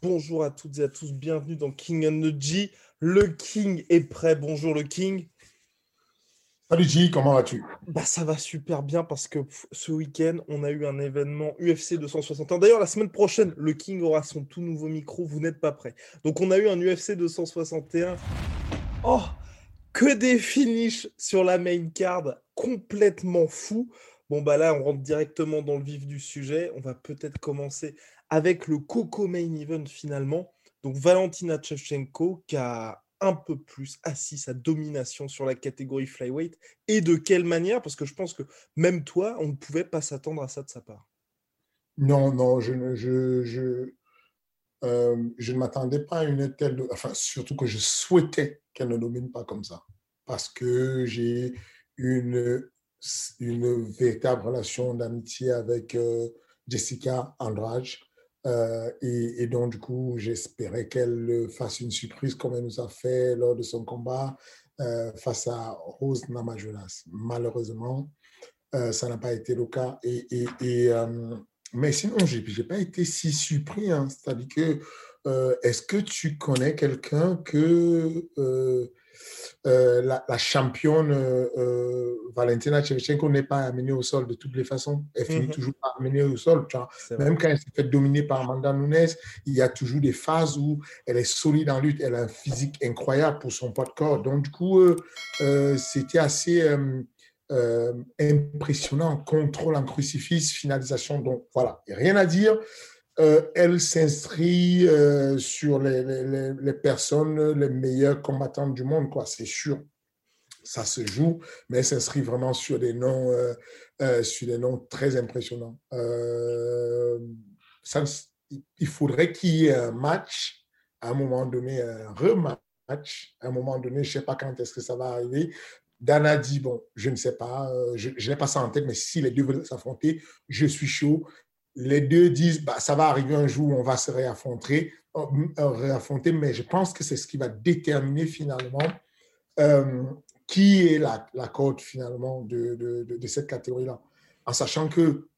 Bonjour à toutes et à tous, bienvenue dans King and the G. Le King est prêt. Bonjour le King. Salut G, comment vas-tu? Bah ça va super bien parce que pff, ce week-end on a eu un événement UFC 261. D'ailleurs la semaine prochaine le King aura son tout nouveau micro. Vous n'êtes pas prêt. Donc on a eu un UFC 261. Oh que des finishes sur la main card complètement fou. Bon bah là on rentre directement dans le vif du sujet. On va peut-être commencer avec le Coco Main Event finalement. Donc Valentina Shevchenko qui a un peu plus assis sa domination sur la catégorie flyweight. Et de quelle manière? Parce que je pense que même toi, on ne pouvait pas s'attendre à ça de sa part. Non, non, je je, je, euh, je ne m'attendais pas à une telle... Enfin, surtout que je souhaitais qu'elle ne domine pas comme ça. Parce que j'ai une, une véritable relation d'amitié avec euh, Jessica Andrade. Euh, et, donc, du coup, j'espérais qu'elle fasse une surprise comme elle nous a fait lors de son combat euh, face à Rose Namajunas. Malheureusement, ça n'a pas été le cas. Et, mais sinon, je n'ai pas été si surpris. Hein. C'est-à-dire que, est-ce que tu connais quelqu'un que la, championne Valentina Shevchenko n'est pas amenée au sol de toutes les façons. Elle finit mm -hmm. toujours par amener au sol. Tu vois. Même quand elle s'est fait dominer par Amanda Nunes, il y a toujours des phases où elle est solide en lutte. Elle a un physique incroyable pour son poids de corps. Donc, du coup, euh, c'était assez impressionnant. Contrôle en crucifix, finalisation. Donc, voilà, rien à dire. Euh, elle s'inscrit euh, sur les, les, les, personnes, les meilleures combattantes du monde, quoi, c'est sûr. Ça se joue, mais elle s'inscrit vraiment sur des noms, euh, euh sur des noms très impressionnants. Ça, il faudrait qu'il y ait un match, à un moment donné, un rematch, à un moment donné, je ne sais pas quand est-ce que ça va arriver. Dana dit, bon, je ne sais pas, je n'ai pas ça en tête, mais si les deux veulent s'affronter, je suis chaud les deux disent bah, ça va arriver un jour où on va se réaffronter, euh, réaffronter mais je pense que c'est ce qui va déterminer finalement euh, qui est la, la code finalement de, de, cette catégorie-là? En sachant que,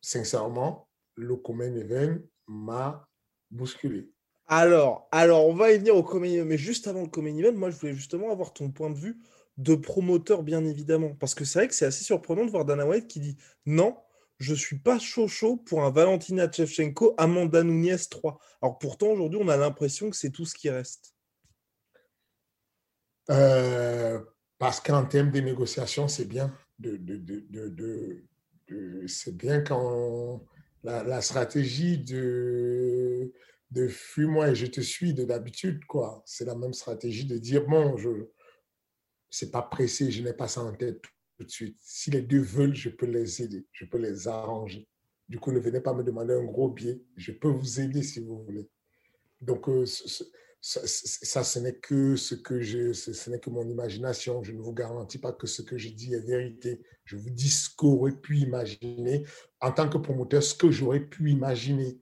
sincèrement, le Common Event m'a bousculé. Alors, alors, on va y venir au Common Event, mais juste avant le Common Event, moi je voulais justement avoir ton point de vue de promoteur, bien évidemment. Parce que c'est vrai que c'est assez surprenant de voir Dana White qui dit non, je suis pas chaud chaud pour un Valentina Shevchenko, Amanda Nunes 3. Alors pourtant, aujourd'hui, on a l'impression que c'est tout ce qui reste. Euh, parce qu'en termes de négociations, c'est bien. De, c'est bien quand la, stratégie de, fuis-moi et je te suis de d'habitude, quoi. C'est la même stratégie de dire, bon, je c'est pas pressé, je n'ai pas ça en tête tout de suite. Si les deux veulent, je peux les aider, je peux les arranger. Du coup, ne venez pas me demander un gros billet. Je peux vous aider si vous voulez. Donc, euh, ça, ce n'est que ce que je, ce n'est que mon imagination. Je ne vous garantis pas que ce que je dis est vérité. Je vous dis ce qu'aurait pu imaginer en tant que promoteur, ce que j'aurais pu imaginer.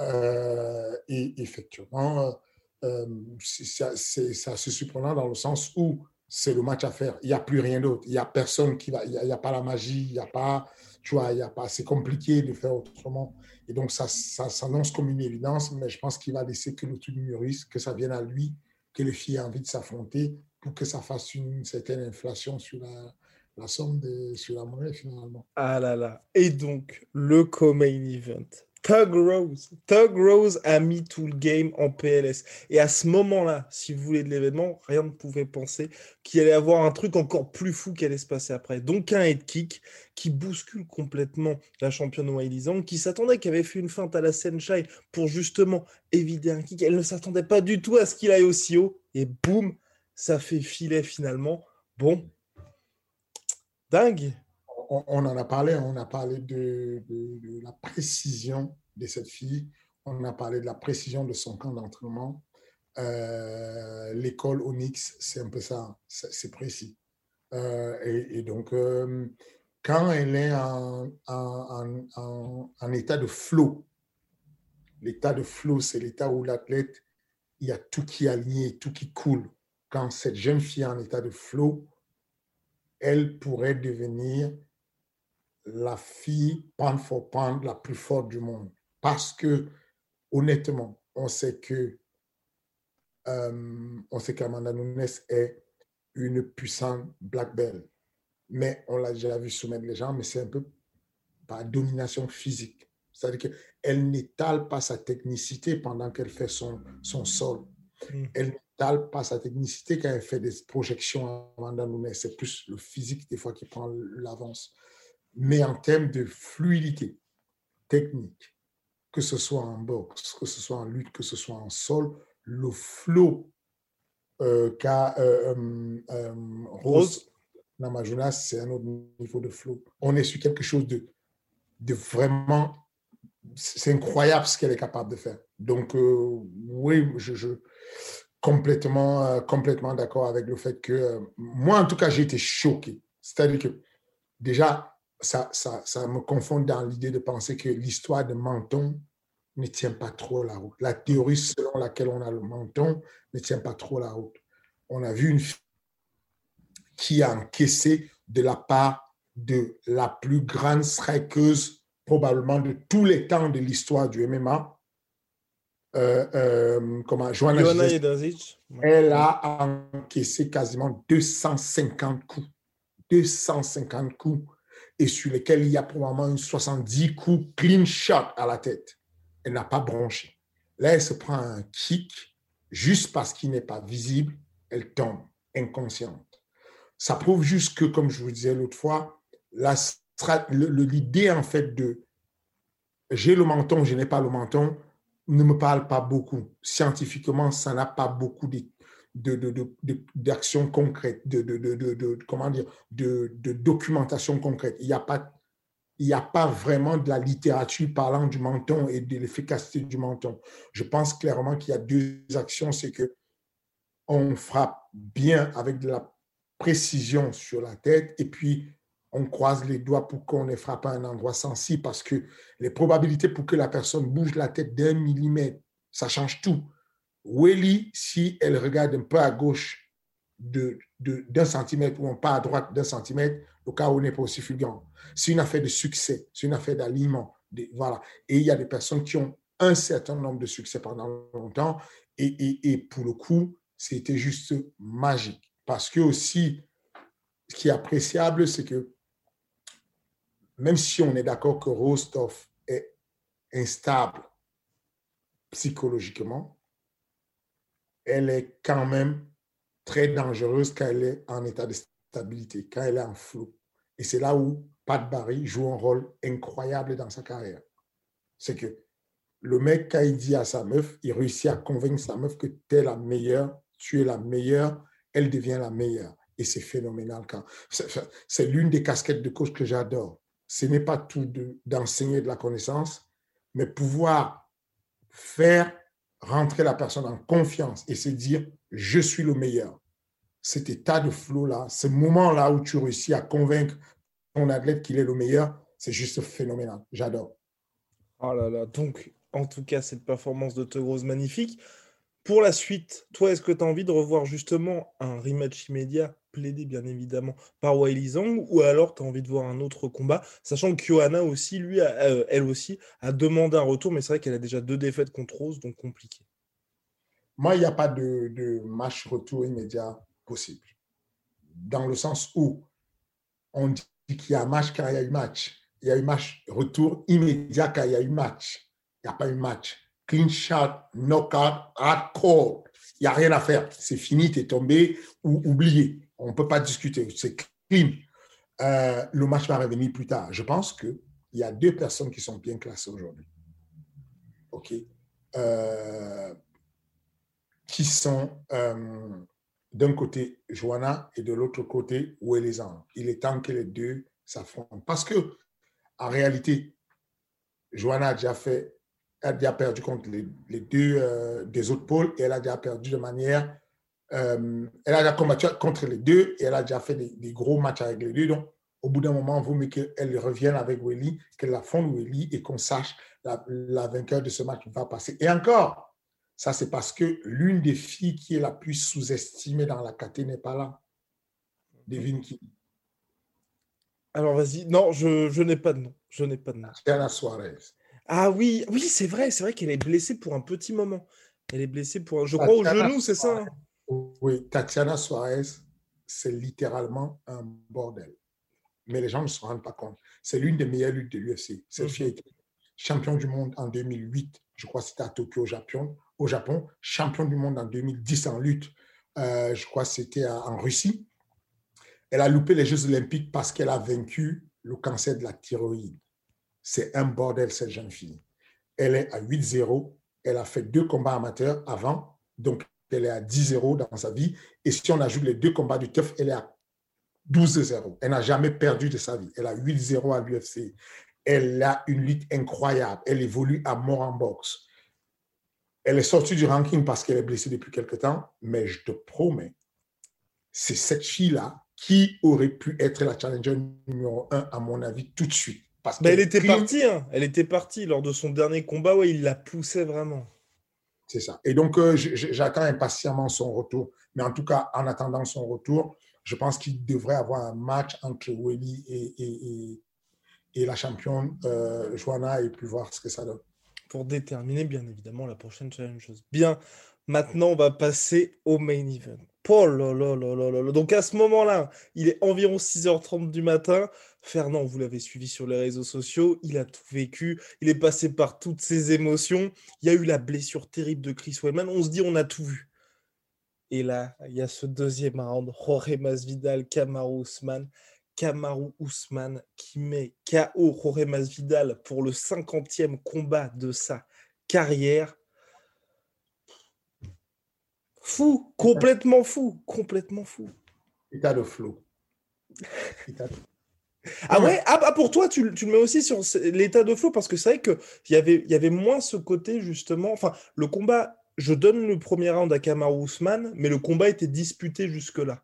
Euh, et effectivement, euh, c'est assez surprenant dans le sens où c'est le match à faire. Il n'y a plus rien d'autre. Il n'y a personne qui va. Il n'y a, pas la magie. Il n'y a pas. Tu vois, il y a pas. C'est compliqué de faire autrement. Et donc, ça, ça s'annonce comme une évidence, mais je pense qu'il va laisser que mûrisse, que ça vienne à lui, que les filles aient envie de s'affronter pour que ça fasse une certaine inflation sur la, la somme de, sur la monnaie finalement. Ah là là. Et donc, le co-main event Tug Rose. Tug Rose a mis tout le game en PLS. Et à ce moment-là, si vous voulez de l'événement, rien ne pouvait penser qu'il allait avoir un truc encore plus fou qui allait se passer après. Donc un head kick qui bouscule complètement la championne Wiley qui s'attendait, qui avait fait une feinte à la Senshai pour justement éviter un kick. Elle ne s'attendait pas du tout à ce qu'il aille aussi haut. Et boum, ça fait filet finalement. Bon, dingue on, en a parlé, on a parlé de, la précision de cette fille, on a parlé de la précision de son camp d'entraînement. Euh, l'école Onyx, c'est un peu ça, c'est précis. Euh, et, donc, euh, quand elle est en, en, état de flow, l'état de flow, c'est l'état où l'athlète, il y a tout qui est aligné, tout qui coule. Quand cette jeune fille est en état de flow, elle pourrait devenir la fille pound for pound la plus forte du monde. Parce que, honnêtement, on sait que euh, on sait qu'Amanda Nunes est une puissante black belt. Mais on l'a déjà vu soumettre les gens, mais c'est un peu par domination physique. C'est-à-dire qu'elle n'étale pas sa technicité pendant qu'elle fait son, son sol. Mm. Elle n'étale pas sa technicité quand elle fait des projections à Amanda Nunes. C'est plus le physique des fois qui prend l'avance mais en termes de fluidité technique, que ce soit en boxe, que ce soit en lutte, que ce soit en sol, le flow euh, qu'a euh, euh, Rose Namajuna, c'est un autre niveau de flow. On est sur quelque chose de, de vraiment... C'est incroyable ce qu'elle est capable de faire. Donc, oui, je, je complètement, complètement d'accord avec le fait que moi, en tout cas, j'ai été choqué. C'est-à-dire que déjà, ça, ça, ça me confond dans l'idée de penser que l'histoire de menton ne tient pas trop la route. La théorie selon laquelle on a le menton ne tient pas trop la route. On a vu une fille qui a encaissé de la part de la plus grande strikeuse probablement de tous les temps de l'histoire du MMA. Euh, euh, comment, Joanna elle a encaissé quasiment 250 coups. 250 coups et sur lesquels il y a probablement une 70 coups clean shot à la tête. Elle n'a pas bronché. Là, elle se prend un kick juste parce qu'il n'est pas visible. Elle tombe inconsciente. Ça prouve juste que, comme je vous disais l'autre fois, l'idée en fait de j'ai le menton, je n'ai pas le menton, ne me parle pas beaucoup. Scientifiquement, ça n'a pas beaucoup d'actions de, de, de, de, comment de, documentation concrète. Il n'y a pas il n'y a pas vraiment de la littérature parlant du menton et de l'efficacité du menton. Je pense clairement qu'il y a deux actions, c'est que on frappe bien avec de la précision sur la tête et puis on croise les doigts pour qu'on ne frappe à un endroit sensible parce que les probabilités pour que la personne bouge la tête d'un millimètre, ça change tout. Welly, si elle regarde un peu à gauche d'un centimètre ou un pas à droite d'un centimètre, le cas où n'est pas aussi fulgurant. C'est une affaire de succès, c'est une affaire d'alignement. Voilà. Et il y a des personnes qui ont un certain nombre de succès pendant longtemps et, et, et pour le coup, c'était juste magique. Parce que aussi, ce qui est appréciable, c'est que même si on est d'accord que Rostov est instable psychologiquement, elle est quand même très dangereuse quand elle est en état de stabilité, quand elle est en flou. Et c'est là où Pat Barry joue un rôle incroyable dans sa carrière. C'est que le mec, quand il dit à sa meuf, il réussit à convaincre sa meuf que tu es la meilleure, tu es la meilleure, elle devient la meilleure. Et c'est phénoménal. Quand... C'est l'une des casquettes de coach que j'adore. Ce n'est pas tout d'enseigner de la connaissance, mais pouvoir faire rentrer la personne en confiance et se dire, je suis le meilleur. Cet état de flow-là, ce moment-là où tu réussis à convaincre ton athlète qu'il est le meilleur, c'est juste phénoménal. J'adore. Oh là là, donc en tout cas, cette performance de Tegrose magnifique. Pour la suite, toi, est-ce que tu as envie de revoir justement un rematch immédiat? Plaidé bien évidemment par Wiley ou alors tu as envie de voir un autre combat, sachant que Johanna aussi, lui, euh, elle aussi, a demandé un retour, mais c'est vrai qu'elle a déjà deux défaites contre Rose, donc compliqué. Moi, il n'y a pas de, match retour immédiat possible. Dans le sens où on dit qu'il y a un match quand il y a eu match. Il y a eu match retour immédiat quand il y a eu match. Il n'y a pas eu match. Clean shot, knockout, hardcore. Il n'y a rien à faire. C'est fini, tu es tombé ou oublié. On ne peut pas discuter. C'est clean. Euh, le match va revenir plus tard. Je pense qu'il y a deux personnes qui sont bien classées aujourd'hui. OK. Euh, qui sont euh, d'un côté Joanna et de l'autre côté Ouelezan. Il est temps que les deux s'affrontent. Parce que, en réalité, Joanna a déjà fait, a déjà perdu contre les, deux euh, des autres pôles et elle a déjà perdu de manière. Euh, elle a déjà combattu contre les deux et elle a déjà fait des, gros matchs avec les deux. Donc, au bout d'un moment, vous voulez qu'elle revienne avec Welly, qu'elle affronte Welly et qu'on sache la, la vainqueur de ce match va passer. Et encore, ça, c'est parce que l'une des filles qui est la plus sous-estimée dans la caté n'est pas là. Devine qui? Alors, vas-y. Non, je, n'ai pas de nom. Je n'ai pas de nom. Tatiana Suarez. Ah oui, oui, c'est vrai. C'est vrai qu'elle est blessée pour un petit moment. Elle est blessée pour, je crois, au genou, c'est ça hein? Oui, Tatiana Suarez, c'est littéralement un bordel. Mais les gens ne se rendent pas compte. C'est l'une des meilleures luttes de l'UFC. Cette mhm. fille est champion du monde en 2008. Je crois que c'était à Tokyo, au Japon au Japon, champion du monde en 2010 en lutte, euh, je crois que c'était en Russie. Elle a loupé les Jeux olympiques parce qu'elle a vaincu le cancer de la thyroïde. C'est un bordel, cette jeune fille. Elle est à 8-0. Elle a fait deux combats amateurs avant, donc elle est à 10-0 dans sa vie. Et si on ajoute les deux combats du TUF, elle est à 12-0. Elle n'a jamais perdu de sa vie. Elle a 8-0 à l'UFC. Elle a une lutte incroyable. Elle évolue à mort en boxe. Elle est sortie du ranking parce qu'elle est blessée depuis quelque temps, mais je te promets, c'est cette fille-là qui aurait pu être la challenger numéro un, à mon avis, tout de suite. Parce mais elle était partie, hein. elle était partie lors de son dernier combat, ouais, il la poussait vraiment. C'est ça. Et donc, euh, j'attends impatiemment son retour. Mais en tout cas, en attendant son retour, je pense qu'il devrait avoir un match entre Welly et, la championne euh, Joanna et puis voir ce que ça donne pour déterminer bien évidemment la prochaine challenge. Bien, maintenant on va passer au main event. Paul, oh donc à ce moment-là, il est environ 6h30 du matin. Fernand, vous l'avez suivi sur les réseaux sociaux, il a tout vécu, il est passé par toutes ses émotions. Il y a eu la blessure terrible de Chris Weidman. On se dit, on a tout vu. Et là, il y a ce deuxième round, Jorge Masvidal, Kamaru Usman. Kamaru Ousmane qui met KO Jorge Masvidal pour le 50e combat de sa carrière. Fou, complètement fou, complètement fou. État de flow. Ah ouais? Ah, bah pour toi, tu, le mets aussi sur l'état de flow parce que c'est vrai qu'il y avait, y avait moins ce côté justement. Enfin, le combat, je donne le premier round à Kamaru Ousmane, mais le combat était disputé jusque-là.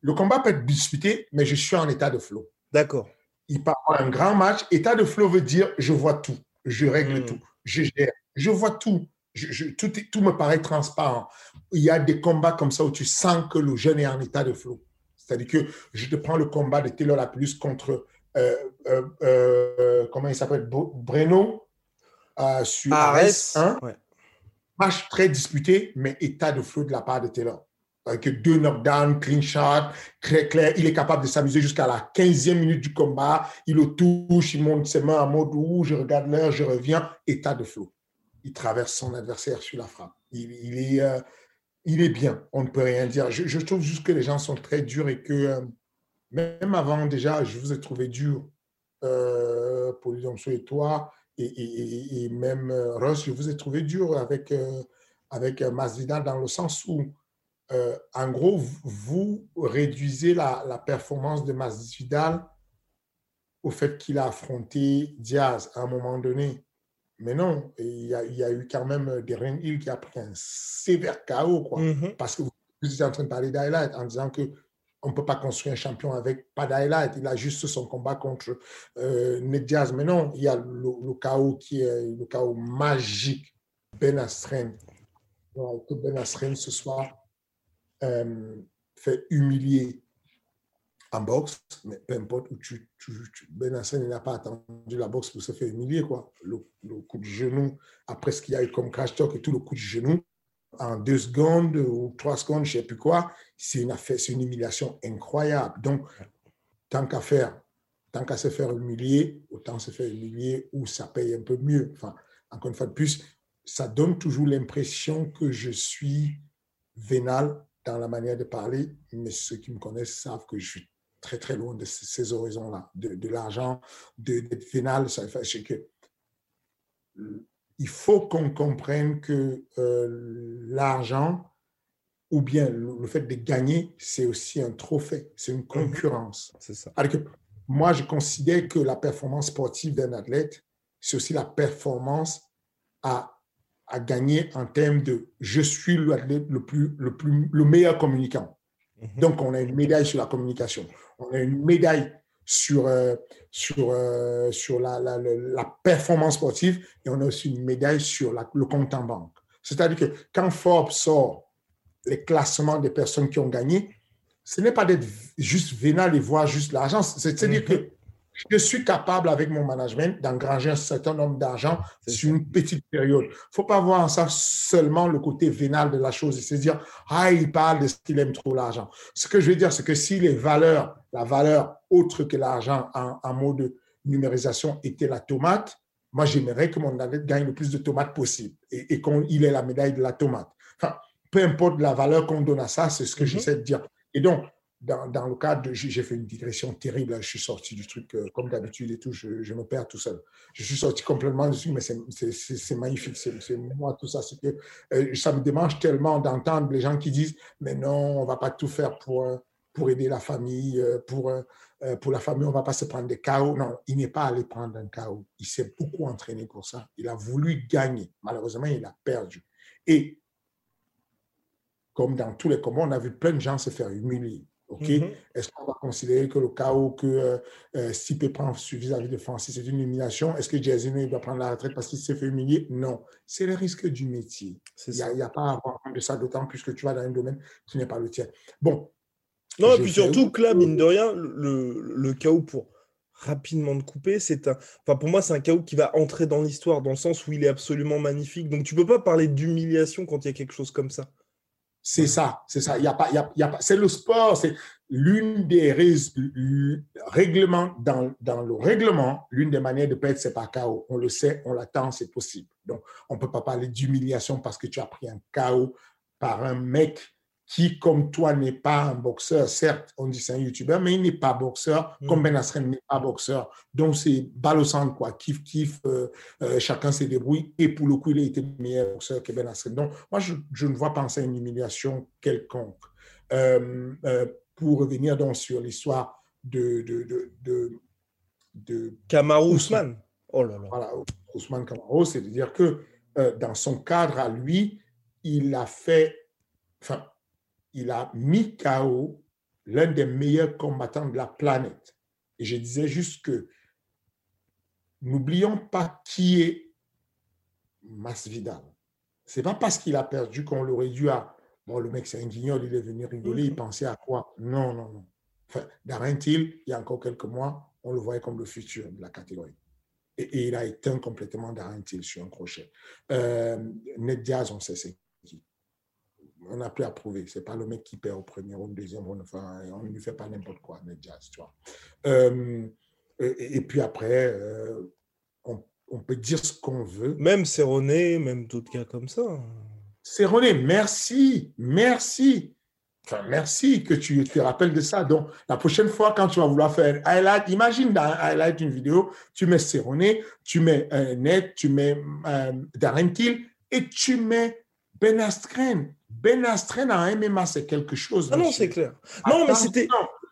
Le combat peut être disputé, mais je suis en état de flow. D'accord. Il part un grand match. État de flow veut dire je vois tout, je règle hmm. tout, je gère, je vois tout. tout, tout me paraît transparent. Il y a des combats comme ça où tu sens que le jeune est en état de flow. C'est-à-dire que je te prends le combat de Taylor Lapulus contre, euh, euh, euh, comment il s'appelle, Breno sur Ares. Match très disputé, mais état de flow de la part de Taylor avec deux knockdowns, clean shot, très clair. Il est capable de s'amuser jusqu'à la 15e minute du combat. Il le touche, il monte ses mains en mode où je regarde l'heure, je reviens. État de flow. Il traverse son adversaire sur la frappe. Il, est, euh, il est bien. On ne peut rien dire. Je, trouve juste que les gens sont très durs et que euh, même avant, déjà, je vous ai trouvé dur, euh, Polydomso et toi, et, même euh, je vous ai trouvé dur avec, avec Masvidal dans le sens où euh, en gros, vous réduisez la, performance de Masvidal au fait qu'il a affronté Diaz à un moment donné. Mais non, il y a, il y a eu quand même Darren Hill qui a pris un sévère chaos, quoi. Mm-hmm. Parce que vous êtes en train de parler d'highlight en disant que on ne peut pas construire un champion avec pas d'highlight. Il a juste son combat contre euh, Diaz. Mais non, il y a le, chaos qui est le chaos magique. Ben Askren. Que Ben Askren ce soir euh, fait humilier en boxe, mais peu importe où tu, tu, Ben n'a pas attendu la boxe pour se faire humilier, quoi. Le, coup de genou, après ce qu'il y a eu comme crash talk et tout, le coup de genou, en deux secondes ou trois secondes, je ne sais plus quoi, c'est une affaire, c'est une humiliation incroyable. Donc, tant qu'à faire, tant qu'à se faire humilier, autant se faire humilier où ça paye un peu mieux. Enfin, encore une fois de plus, ça donne toujours l'impression que je suis vénal dans la manière de parler, mais ceux qui me connaissent savent que je suis très très loin de ces horizons-là, de, l'argent, vénal. Ça fait que il faut qu'on comprenne que euh, l'argent ou bien le, fait de gagner, c'est aussi un trophée, c'est une mhm. concurrence. C'est ça. Alors que moi, je considère que la performance sportive d'un athlète, c'est aussi la performance à, à gagner en termes de je suis l'athlète le, plus, le, plus, le meilleur communicant. Mhm. Donc, on a une médaille sur la communication, on a une médaille sur, euh, sur, euh, sur la, la, la, performance sportive et on a aussi une médaille sur le compte en banque. C'est-à-dire que quand Forbes sort les classements des personnes qui ont gagné, ce n'est pas d'être juste vénal et voir juste l'argent. C'est-à-dire mhm. que je suis capable, avec mon management, d'engranger un certain nombre d'argent sur une petite période. Il ne faut pas voir ça seulement le côté vénal de la chose et se dire, ah, il parle de ce qu'il aime trop l'argent. Ce que je veux dire, c'est que si les valeurs, la valeur autre que l'argent en, en mode de numérisation était la tomate, moi, j'aimerais que mon athlète gagne le plus de tomates possible et, et qu'il ait la médaille de la tomate. Enfin, peu importe la valeur qu'on donne à ça, c'est ce que mhm. j'essaie de dire. Et donc, dans, le cadre de. J'ai fait une digression terrible, je suis sorti du truc euh, comme d'habitude et tout, je, me perds tout seul. Je suis sorti complètement dessus, mais c'est magnifique, c'est moi tout ça. Que, euh, ça me démange tellement d'entendre les gens qui disent Mais non, on ne va pas tout faire pour, euh, pour aider la famille, pour, pour la famille, on ne va pas se prendre des chaos. Non, il n'est pas allé prendre un chaos. Il s'est beaucoup entraîné pour ça. Il a voulu gagner. Malheureusement, il a perdu. Et comme dans tous les combats, on a vu plein de gens se faire humilier. OK? Mhm. Est-ce qu'on va considérer que le chaos que euh, euh Stipe prend vis-à-vis de Francis, c'est une humiliation? Est-ce que Jason doit prendre la retraite parce qu'il s'est fait humilier? Non. C'est le risque du métier. Il n'y a, pas à avoir de ça, d'autant plus que tu vas dans un domaine qui n'est pas le tien. Bon. Non, et puis surtout que là, mine de rien, le, le chaos pour rapidement de couper, c'est un. Enfin, pour moi, c'est un chaos qui va entrer dans l'histoire, dans le sens où il est absolument magnifique. Donc, tu peux pas parler d'humiliation quand il y a quelque chose comme ça. C'est ça, c'est ça. Y a pas, y a, pas, c'est le sport, c'est l'une des règlements, dans, dans le règlement, l'une des manières de perdre, c'est par chaos. On le sait, on l'attend, c'est possible. Donc, on ne peut pas parler d'humiliation parce que tu as pris un chaos par un mec qui, comme toi, n'est pas un boxeur. Certes, on dit c'est un YouTuber, mais il n'est pas boxeur, mm. comme Ben Asren n'est pas boxeur. Donc, c'est balle au centre, quoi. Kiff, kiff, euh, euh, chacun se débrouille. Et pour le coup, il a été meilleur boxeur que Ben Asren. Donc, moi, je, je, ne vois pas ça une humiliation quelconque. Euh, pour revenir donc sur l'histoire de, de, de, de, de Kamaru Ousmane. Oh là là. Voilà, Ousmane Kamaru, c'est-à-dire que dans son cadre à lui, il a fait, enfin, il a mis KO l'un des meilleurs combattants de la planète. Et je disais juste que n'oublions pas qui est Masvidal. C'est pas parce qu'il a perdu qu'on l'aurait dû à bon le mec c'est un guignol, il est venu rigoler, il pensait à quoi? Non, non, non. Enfin, Darren Till, il y a encore quelques mois, on le voyait comme le futur de la catégorie. Et, il a éteint complètement Darren Till sur un crochet. Euh, Ned Diaz, on sait c'est on n'a plus à prouver. Ce n'est pas le mec qui perd au premier ou au deuxième round. Enfin, on ne lui fait pas n'importe quoi, mais jazz, tu vois. Euh, et, puis après, euh, on, peut dire ce qu'on veut. Même Cerrone, même d'autres cas comme ça. Cerrone, merci, merci. Enfin, merci que tu te rappelles de ça. Donc, la prochaine fois, quand tu vas vouloir faire un highlight, imagine dans un highlight une vidéo, tu mets Cerrone, tu mets un net, tu mets euh, Darren Till et tu mets Ben Askren. Ben Astren en MMA, c'est quelque chose. Ah non, c'est clair. Non, mais c'était.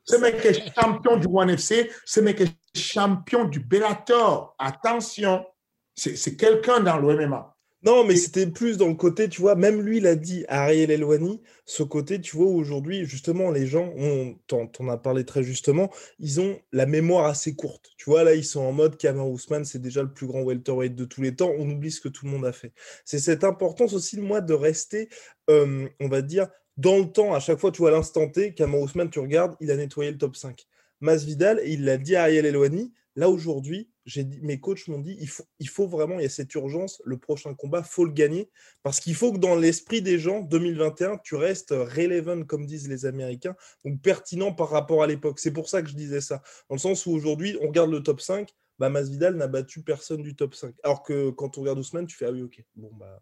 Ce mec est champion du One FC, ce mec est champion du Bellator. Attention, c'est quelqu'un dans le MMA. Non, mais c'était plus dans le côté, tu vois, même lui l'a dit, Ariel Elwani, ce côté, tu vois, aujourd'hui, justement, les gens, on t'en as parlé très justement, ils ont la mémoire assez courte. Tu vois, là, ils sont en mode Kamar Ousmane, c'est déjà le plus grand welterweight de tous les temps, on oublie ce que tout le monde a fait. C'est cette importance aussi, moi, de rester, on va dire, dans le temps, à chaque fois, tu vois, à l'instant T, Kamar Ousmane, tu regardes, il a nettoyé le top 5. Masvidal, et il l'a dit à Ariel Elwani, là, aujourd'hui, dit, mes coachs m'ont dit, il faut, il faut vraiment, il y a cette urgence, le prochain combat, faut le gagner, parce qu'il faut que dans l'esprit des gens, 2021, tu restes relevant, comme disent les Américains, donc pertinent par rapport à l'époque. C'est pour ça que je disais ça, dans le sens où aujourd'hui, on regarde le top 5, bah, Masvidal n'a battu personne du top 5. Alors que quand on regarde Ousmane, tu fais, ah oui, ok, bon, bah...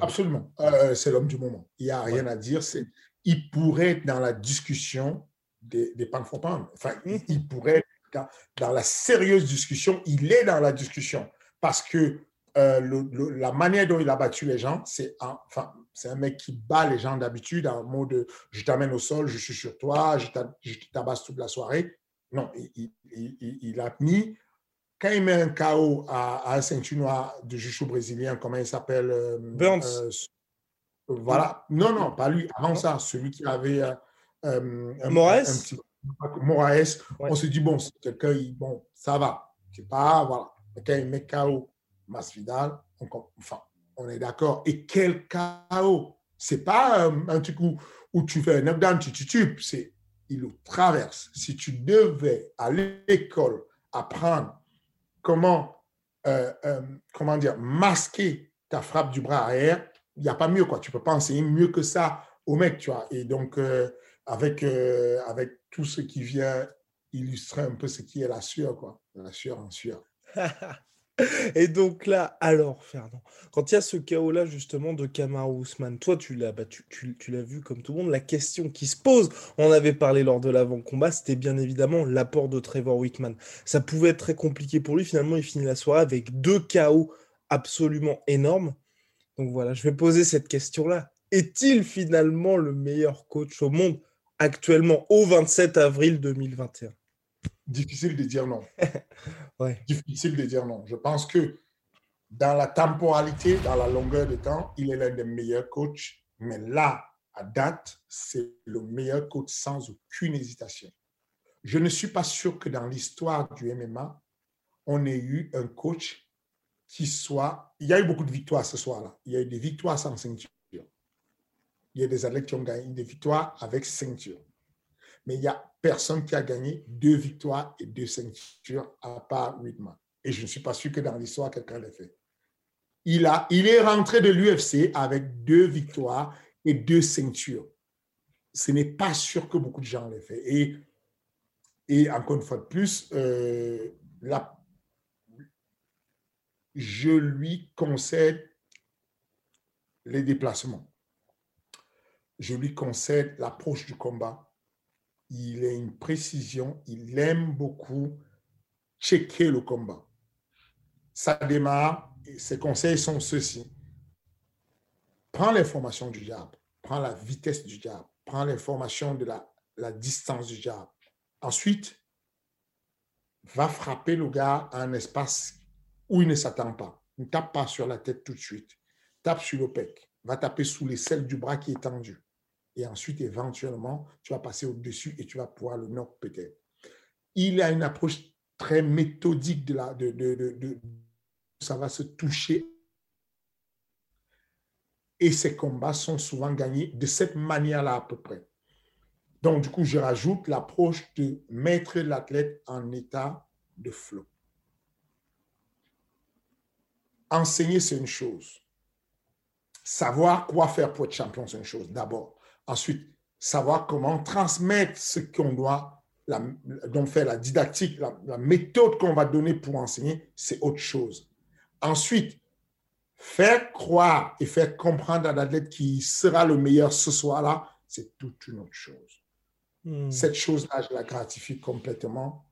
Absolument, euh, c'est l'homme du moment. Il n'y a rien à dire. C'est, il pourrait être dans la discussion des, des pound for Enfin, il, il pourrait dans, la sérieuse discussion, il est dans la discussion parce que euh, la manière dont il a battu les gens, c'est un, enfin, c'est un mec qui bat les gens d'habitude en mode je t'amène au sol, je suis sur toi, je, tabasse toute la soirée. Non, il, a mis, quand il met un KO à, un ceinture noir de judo brésilien, comment il s'appelle euh, Burns. Euh, voilà. Non, non, pas lui. Avant ça, celui qui avait un, un, petit, Moraes, on se dit, bon, c'est quelqu'un, bon, ça va. C'est pas, voilà. Quand il met KO Masvidal, on, enfin, on est d'accord. Et quel KO C'est pas euh, un truc où, tu fais un knockdown, tu tubes, c'est il le traverse. Si tu devais à l'école apprendre comment, euh, euh, comment dire, masquer ta frappe du bras arrière, il n'y a pas mieux, quoi. Tu peux pas enseigner mieux que ça au mec, tu vois. Et donc, avec, avec tout ce qui vient illustrer un peu ce qui est la sueur, quoi. La sueur en sueur. Et donc là, alors, Fernand, quand il y a ce chaos-là, justement, de Kamar Ousmane, toi, tu l'as bah, tu, tu, l'as vu comme tout le monde, la question qui se pose, on avait parlé lors de l'avant-combat, c'était bien évidemment l'apport de Trevor Whitman. Ça pouvait être très compliqué pour lui, finalement, il finit la soirée avec deux chaos absolument énormes. Donc voilà, je vais poser cette question-là. Est-il finalement le meilleur coach au monde? Actuellement au 27 avril 2021 Difficile de dire non. Difficile de dire non. Je pense que dans la temporalité, dans la longueur de temps, il est l'un des meilleurs coachs. Mais là, à date, c'est le meilleur coach sans aucune hésitation. Je ne suis pas sûr que dans l'histoire du MMA, on ait eu un coach qui soit... Il y a eu beaucoup de victoires ce soir-là. Il y a eu des victoires sans ceinture il y a des athlètes qui ont gagné des victoires avec ceinture. Mais il n'y a personne qui a gagné deux victoires et deux ceintures à part Whitman. Et je ne suis pas sûr que dans l'histoire, quelqu'un l'ait fait. Il, est rentré de l'UFC avec deux victoires et deux ceintures. Ce n'est pas sûr que beaucoup de gens l'aient fait. Et, et encore une fois de plus, euh, je lui concède les déplacements je lui concède l'approche du combat. Il a une précision, il aime beaucoup checker le combat. Ça démarre, ses conseils sont ceux-ci. Prends l'information du diable, prends la vitesse du diable, prends l'information de la, la distance du diable. Ensuite, va frapper le gars à un espace où il ne s'attend pas. Ne tape pas sur la tête tout de suite. Tape sur le pec. Va taper sous les selles du bras qui est tendu et ensuite, éventuellement, tu vas passer au-dessus et tu vas pouvoir le knock peut-être. Il a une approche très méthodique de de, de, ça va se toucher. Et ces combats sont souvent gagnés de cette manière-là à peu près. Donc, du coup, je rajoute l'approche de mettre l'athlète en état de flow. Enseigner, c'est une chose. Savoir quoi faire pour être champion, c'est une chose d'abord. Ensuite, savoir comment transmettre ce qu'on doit, donc faire la didactique, la, méthode qu'on va donner pour enseigner, c'est autre chose. Ensuite, faire croire et faire comprendre à l'athlète qui sera le meilleur ce soir-là, c'est toute une autre chose. Hmm. Cette chose-là, je la gratifie complètement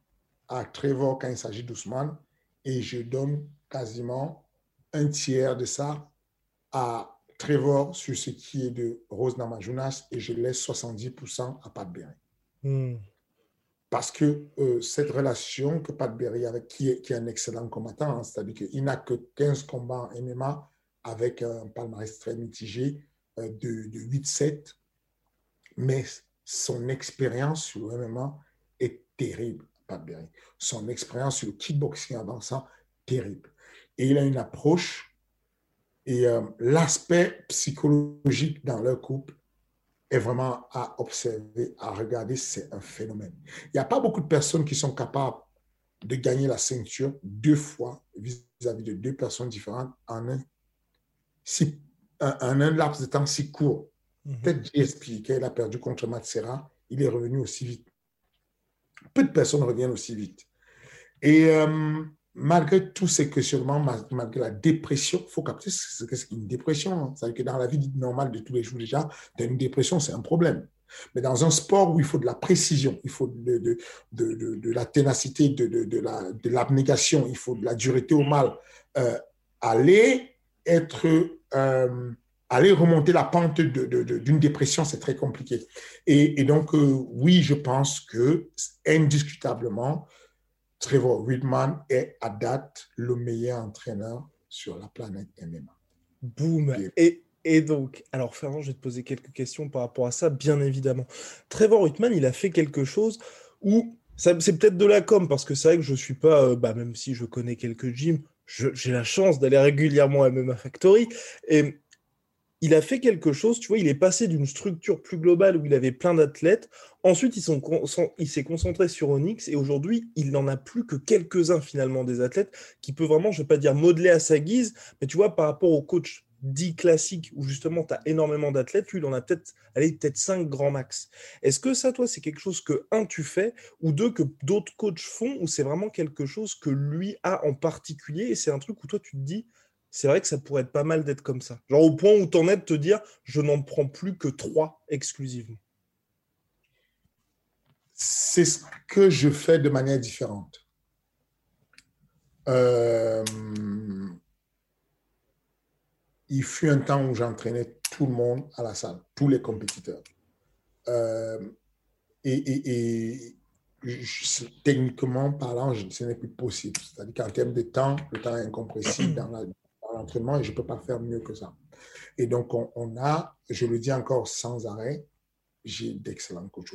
à Trevor quand il s'agit d'Ousmane et je donne quasiment un tiers de ça à Trevor sur ce qui est de Rose Namajunas et je laisse 70% à Pat Berry. Hmm. Parce que euh, cette relation que Pat Berry, avec, qui, est, qui est un excellent combattant, hein, c'est-à-dire qu'il n'a que 15 combats en MMA avec un palmarès très mitigé euh, de, de 8-7, mais son expérience sur le MMA est terrible, Pat Berry. Son expérience sur le kickboxing avant ça, terrible. Et il a une approche et euh, l'aspect psychologique dans leur couple est vraiment à observer, à regarder, c'est un phénomène. Il n'y a pas beaucoup de personnes qui sont capables de gagner la ceinture deux fois vis-à-vis de deux personnes différentes en un, si, en un laps de temps si court. Mhm. Peut-être expliqué, il a perdu contre Matsera, il est revenu aussi vite. Peu de personnes reviennent aussi vite. Et euh, malgré tous ces questionnements, malgré la dépression, il faut capter ce qu'est une dépression. Hein. C'est-à-dire que dans la vie normale de tous les jours déjà, une dépression, c'est un problème. Mais dans un sport où il faut de la précision, il faut de la ténacité, de, l'abnégation, il faut de la dureté au mal, euh, aller être, euh, aller remonter la pente d'une dépression, c'est très compliqué. Et, donc, euh, oui, je pense que indiscutablement, Trevor Whitman est à date le meilleur entraîneur sur la planète MMA. Boum. Et, et donc, alors Fernand, je vais te poser quelques questions par rapport à ça, bien évidemment. Trevor Whitman, il a fait quelque chose où, c'est peut-être de la com, parce que c'est vrai que je ne suis pas, euh, bah, même si je connais quelques gyms, j'ai la chance d'aller régulièrement à MMA Factory, et il a fait quelque chose, tu vois, il est passé d'une structure plus globale où il avait plein d'athlètes, ensuite il s'est concentré sur Onyx, et aujourd'hui, il n'en a plus que quelques-uns finalement des athlètes qui peut vraiment, je ne vais pas dire modeler à sa guise, mais tu vois, par rapport au coach dit classique où justement tu as énormément d'athlètes, lui, il en a peut-être peut-être 5 grands max. Est-ce que ça, toi, c'est quelque chose que, un, tu fais, ou deux, que d'autres coachs font, ou c'est vraiment quelque chose que lui a en particulier, et c'est un truc où toi, tu te dis, c'est vrai que ça pourrait être pas mal d'être comme ça. Genre au point où tu en es de te dire, je n'en prends plus que trois exclusivement. C'est ce que je fais de manière différente. Euh il fut un temps où j'entraînais tout le monde à la salle, tous les compétiteurs. Euh, et, techniquement parlant, ce n'est plus possible. C'est-à-dire qu'en termes de temps, le temps est incompressible dans l'entraînement et je ne peux pas faire mieux que ça. Et donc, on, a, je le dis encore sans arrêt, j'ai d'excellents coachs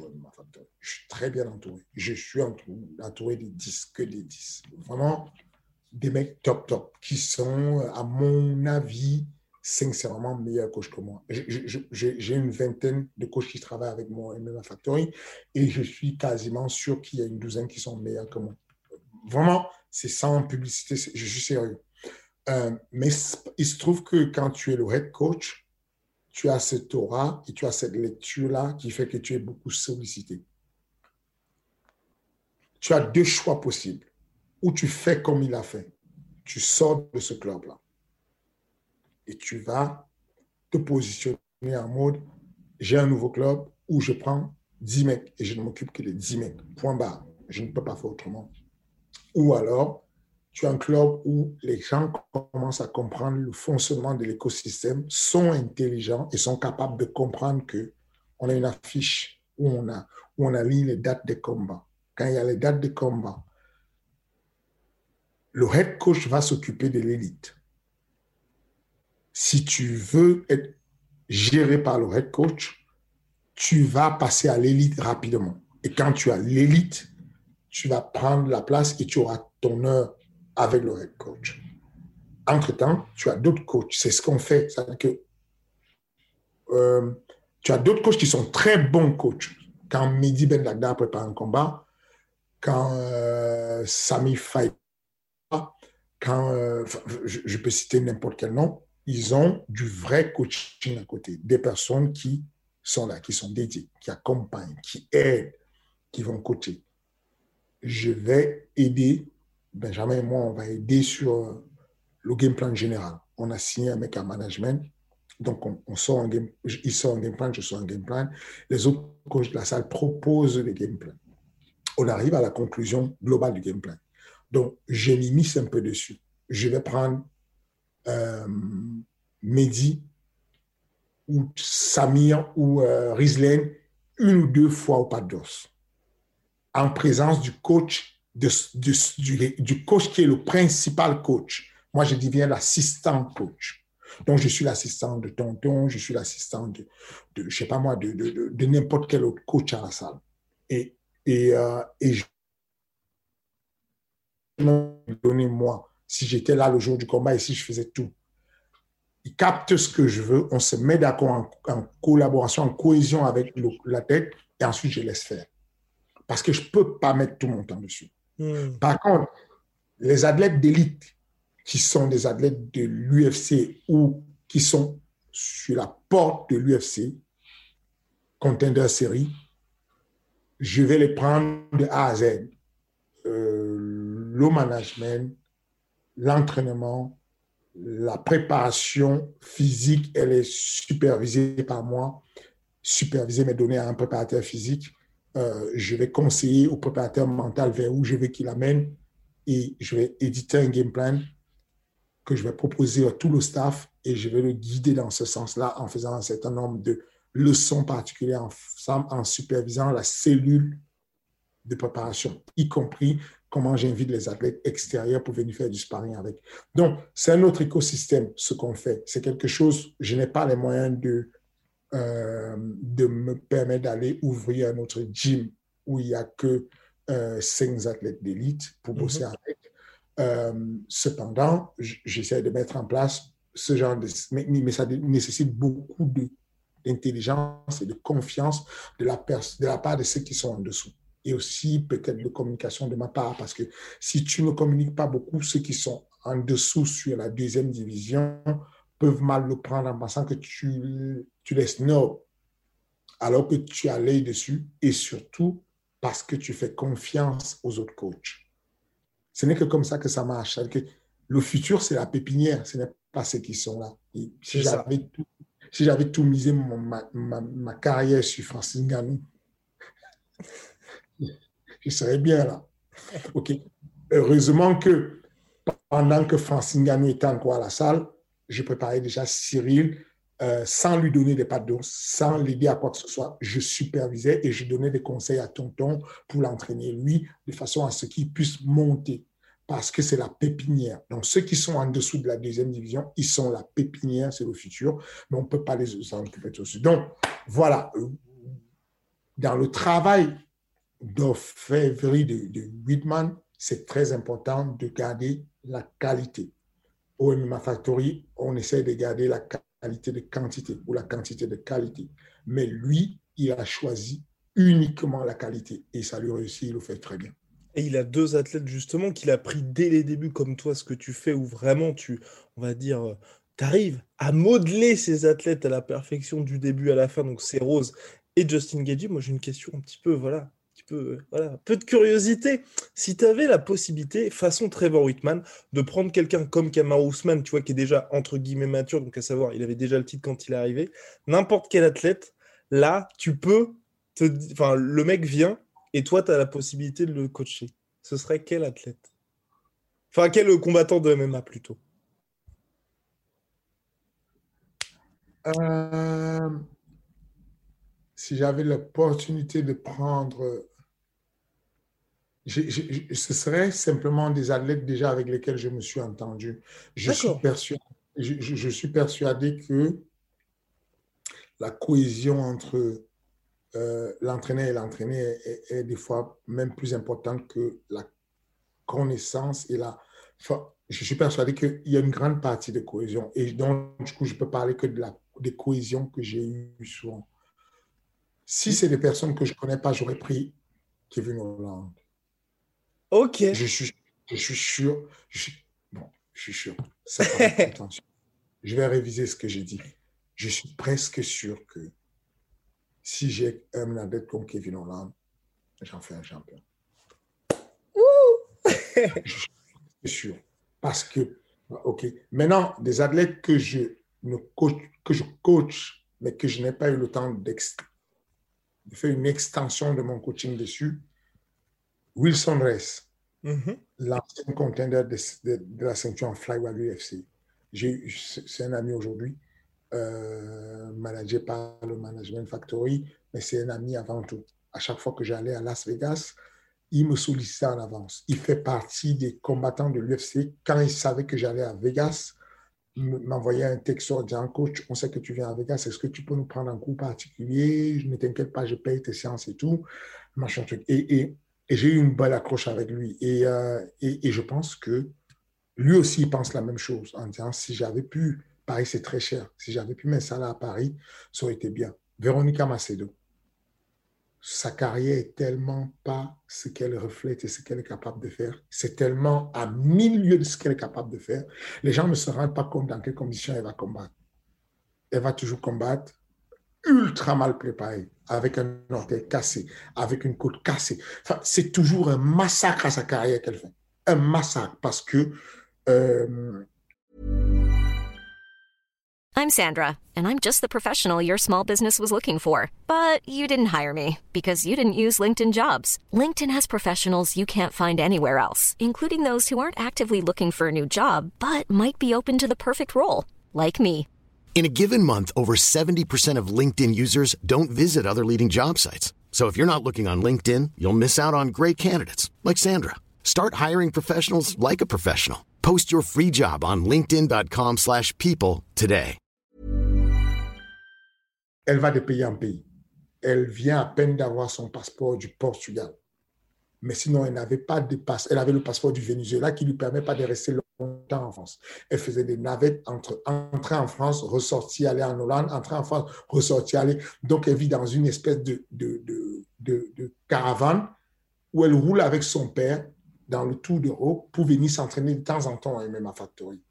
Je suis très bien entouré. Je suis entouré, des 10, que des 10. Vraiment, des mecs top, top, qui sont, à mon avis, sincèrement meilleur coach que moi. J'ai une vingtaine de coachs qui travaillent avec moi en MMA Factory et je suis quasiment sûr qu'il y a une douzaine qui sont meilleurs que moi. Vraiment, c'est sans publicité, je suis sérieux. Euh, mais il se trouve que quand tu es le head coach, tu as cette aura et tu as cette lecture-là qui fait que tu es beaucoup sollicité. Tu as deux choix possibles. Ou tu fais comme il a fait. Tu sors de ce club-là et tu vas te positionner en mode j'ai un nouveau club où je prends 10 mecs et je ne m'occupe que des 10 mecs. Point barre. Je ne peux pas faire autrement. Ou alors, tu as un club où les gens commencent à comprendre le fonctionnement de l'écosystème, sont intelligents et sont capables de comprendre que on a une affiche où on a, où on a les dates de combat. Quand il y a les dates de combat, le head coach va s'occuper de l'élite si tu veux être géré par le head coach, tu vas passer à l'élite rapidement. Et quand tu as l'élite, tu vas prendre la place et tu auras ton heure avec le head coach. Entre-temps, tu as d'autres coachs. C'est ce qu'on fait. C'est-à-dire que euh, tu as d'autres coachs qui sont très bons coachs. Quand Mehdi Ben Lagda prépare un combat, quand euh, Sami Faye, quand euh, je, peux citer n'importe quel nom, ils ont du vrai coaching à côté, des personnes qui sont là, qui sont dédiées, qui accompagnent, qui aident, qui vont coacher. Je vais aider, Benjamin et moi, on va aider sur le game plan général. On a signé avec un management, donc on, sort un game, il sort un game plan, je sors un game plan. Les autres coachs de la salle proposent le game plan. On arrive à la conclusion globale du game plan. Donc, j'ai mis un peu dessus. Je vais prendre euh, Mehdi ou Samir ou euh, une ou deux fois au pas d'os, en présence du coach, du, coach qui est le principal coach. Moi, je deviens l'assistant coach. Donc, je suis l'assistant de Tonton, je suis l'assistant de, de, je sais pas moi, de, n'importe quel autre coach à la salle. Et, et, euh, et je moi si j'étais là le jour du combat et si je faisais tout. Il capte ce que je veux, on se met d'accord en, collaboration, en cohésion avec la tête, et ensuite je laisse faire. Parce que je ne peux pas mettre tout mon temps dessus. Hmm. Par contre, les athlètes d'élite qui sont des athlètes de l'UFC ou qui sont sur la porte de l'UFC, contender série, je vais les prendre de A à Z. Euh, le management, l'entraînement, la préparation physique, elle est supervisée par moi, supervisée, mais donnée à un préparateur physique. Euh, je vais conseiller au préparateur mental vers où je veux qu'il amène et je vais éditer un game plan que je vais proposer à tout le staff et je vais le guider dans ce sens-là en faisant un certain nombre de leçons particulières, en, en supervisant la cellule de préparation, y compris comment j'invite les athlètes extérieurs pour venir faire du sparring avec. Donc, c'est un autre écosystème, ce qu'on fait. C'est quelque chose, je n'ai pas les moyens de, euh, de me permettre d'aller ouvrir un autre gym où il n'y a que euh, cinq athlètes d'élite pour mhm. bosser avec. Euh, cependant, j'essaie de mettre en place ce genre de... Mais, mais ça nécessite beaucoup d'intelligence et de confiance de la, de la part de ceux qui sont en dessous et aussi peut-être de communication de ma part, parce que si tu ne communiques pas beaucoup, ceux qui sont en dessous sur la deuxième division peuvent mal le prendre en pensant que tu, tu les snobs, alors que tu as l'œil dessus, et surtout parce que tu fais confiance aux autres coachs. Ce n'est que comme ça que ça marche. Que le futur, c'est la pépinière, ce n'est pas ceux qui sont là. si j'avais tout, si tout misé ma, ma, ma, carrière sur Francis Ngannou, je serais bien là. OK. Heureusement que pendant que Francine Gagnon était encore à la salle, je préparais déjà Cyril euh, sans lui donner des pas d'eau, sans l'aider à quoi que ce soit. Je supervisais et je donnais des conseils à Tonton pour l'entraîner, lui, de façon à ce qu'il puisse monter. Parce que c'est la pépinière. Donc, ceux qui sont en dessous de la deuxième division, ils sont la pépinière, c'est le futur, mais on ne peut pas les occuper tout de suite. Donc, voilà. Dans le travail d'orfèvrerie de, de Whitman, c'est très important de garder la qualité. Au MMA Factory, on essaie de garder la qualité de quantité ou la quantité de qualité. Mais lui, il a choisi uniquement la qualité et ça lui réussit, il le fait très bien. Et il a deux athlètes justement qu'il a pris dès les débuts comme toi ce que tu fais où vraiment tu, on va dire, tu arrives à modeler ces athlètes à la perfection du début à la fin. Donc c'est Rose et Justin Gagey. Moi j'ai une question un petit peu, voilà, peu, de curiosité. Si tu avais la possibilité, façon Trevor Whitman, de prendre quelqu'un comme Kamar Ousmane, tu vois, qui est déjà entre guillemets mature, donc à savoir, il avait déjà le titre quand il est arrivé, n'importe quel athlète, là, tu peux, te, enfin, le mec vient et toi, tu as la possibilité de le coacher. Ce serait quel athlète? Enfin, quel combattant de MMA plutôt? Euh, si j'avais l'opportunité de prendre ce serait simplement des athlètes déjà avec lesquels je me suis entendu. Je suis, persuadé, je, suis persuadé que la cohésion entre euh, l'entraîneur et l'entraîné est, des fois même plus importante que la connaissance et la... Enfin, je suis persuadé qu'il y a une grande partie de cohésion. Et donc, du coup, je peux parler que de la des cohésions que j'ai eues souvent. Si c'est des personnes que je ne connais pas, j'aurais pris Kevin Holland. Ok. Je suis, je suis sûr. Je bon, je suis sûr. je vais réviser ce que j'ai dit. Je suis presque sûr que si j'ai un adepte comme Kevin Holland, j'en fais un champion. je suis sûr. Parce que, OK. Maintenant, des athlètes que je, ne coach, que je coach, mais que je n'ai pas eu le temps de faire une extension de mon coaching dessus, Wilson Reyes, mm-hmm. l'ancien contender de, la ceinture en flyweight UFC. C'est un ami aujourd'hui, euh, managé par le Management Factory, mais c'est un ami avant tout. À chaque fois que j'allais à Las Vegas, il me sollicitait en avance. Il fait partie des combattants de l'UFC. Quand il savait que j'allais à Vegas, m'envoyait un texte en disant Coach, on sait que tu viens à Vegas, est-ce que tu peux nous prendre un coup particulier? Ne t'inquiète pas, je paye tes séances et tout. Machin truc. Et, et et j'ai eu une belle accroche avec lui. Euh, et, et, je pense que lui aussi, il pense la même chose en disant si j'avais pu, Paris c'est très cher, si j'avais pu m'installer à Paris, ça aurait été bien. Véronica Macedo. sa carrière est tellement pas ce qu'elle reflète et ce qu'elle est capable de faire. C'est tellement à mille lieues de ce qu'elle est capable de faire. Les gens ne se rendent pas compte dans quelles conditions elle va combattre. Elle va toujours combattre ultra mal préparée, avec un orteil cassé, avec une côte cassée. Enfin, c'est toujours un massacre à sa carrière qu'elle fait. Un massacre parce que... Euh... I'm Sandra, and I'm just the professional your small business was looking for. But you didn't hire me because you didn't use LinkedIn jobs. LinkedIn has professionals you can't find anywhere else, including those who aren't actively looking for a new job, but might be open to the perfect role, like me. In a given month, over 70% of LinkedIn users don't visit other leading job sites. So if you're not looking on LinkedIn, you'll miss out on great candidates like Sandra. Start hiring professionals like a professional. Post your free job on linkedin.com/people today. Elle va de pays en pays. Elle vient à peine d'avoir son passeport du Portugal. Mais sinon, elle n'avait pas de passeport. Elle avait le passeport du Venezuela qui lui permet pas de rester en France. Elle faisait des navettes entre entrer en France, ressortir, aller en Hollande, entrer en France, ressortir, aller. Donc, elle vit dans une espèce de, de, de, de, caravane où elle roule avec son père dans le Tour d'Europe pour venir s'entraîner de temps en temps à MMA Factory.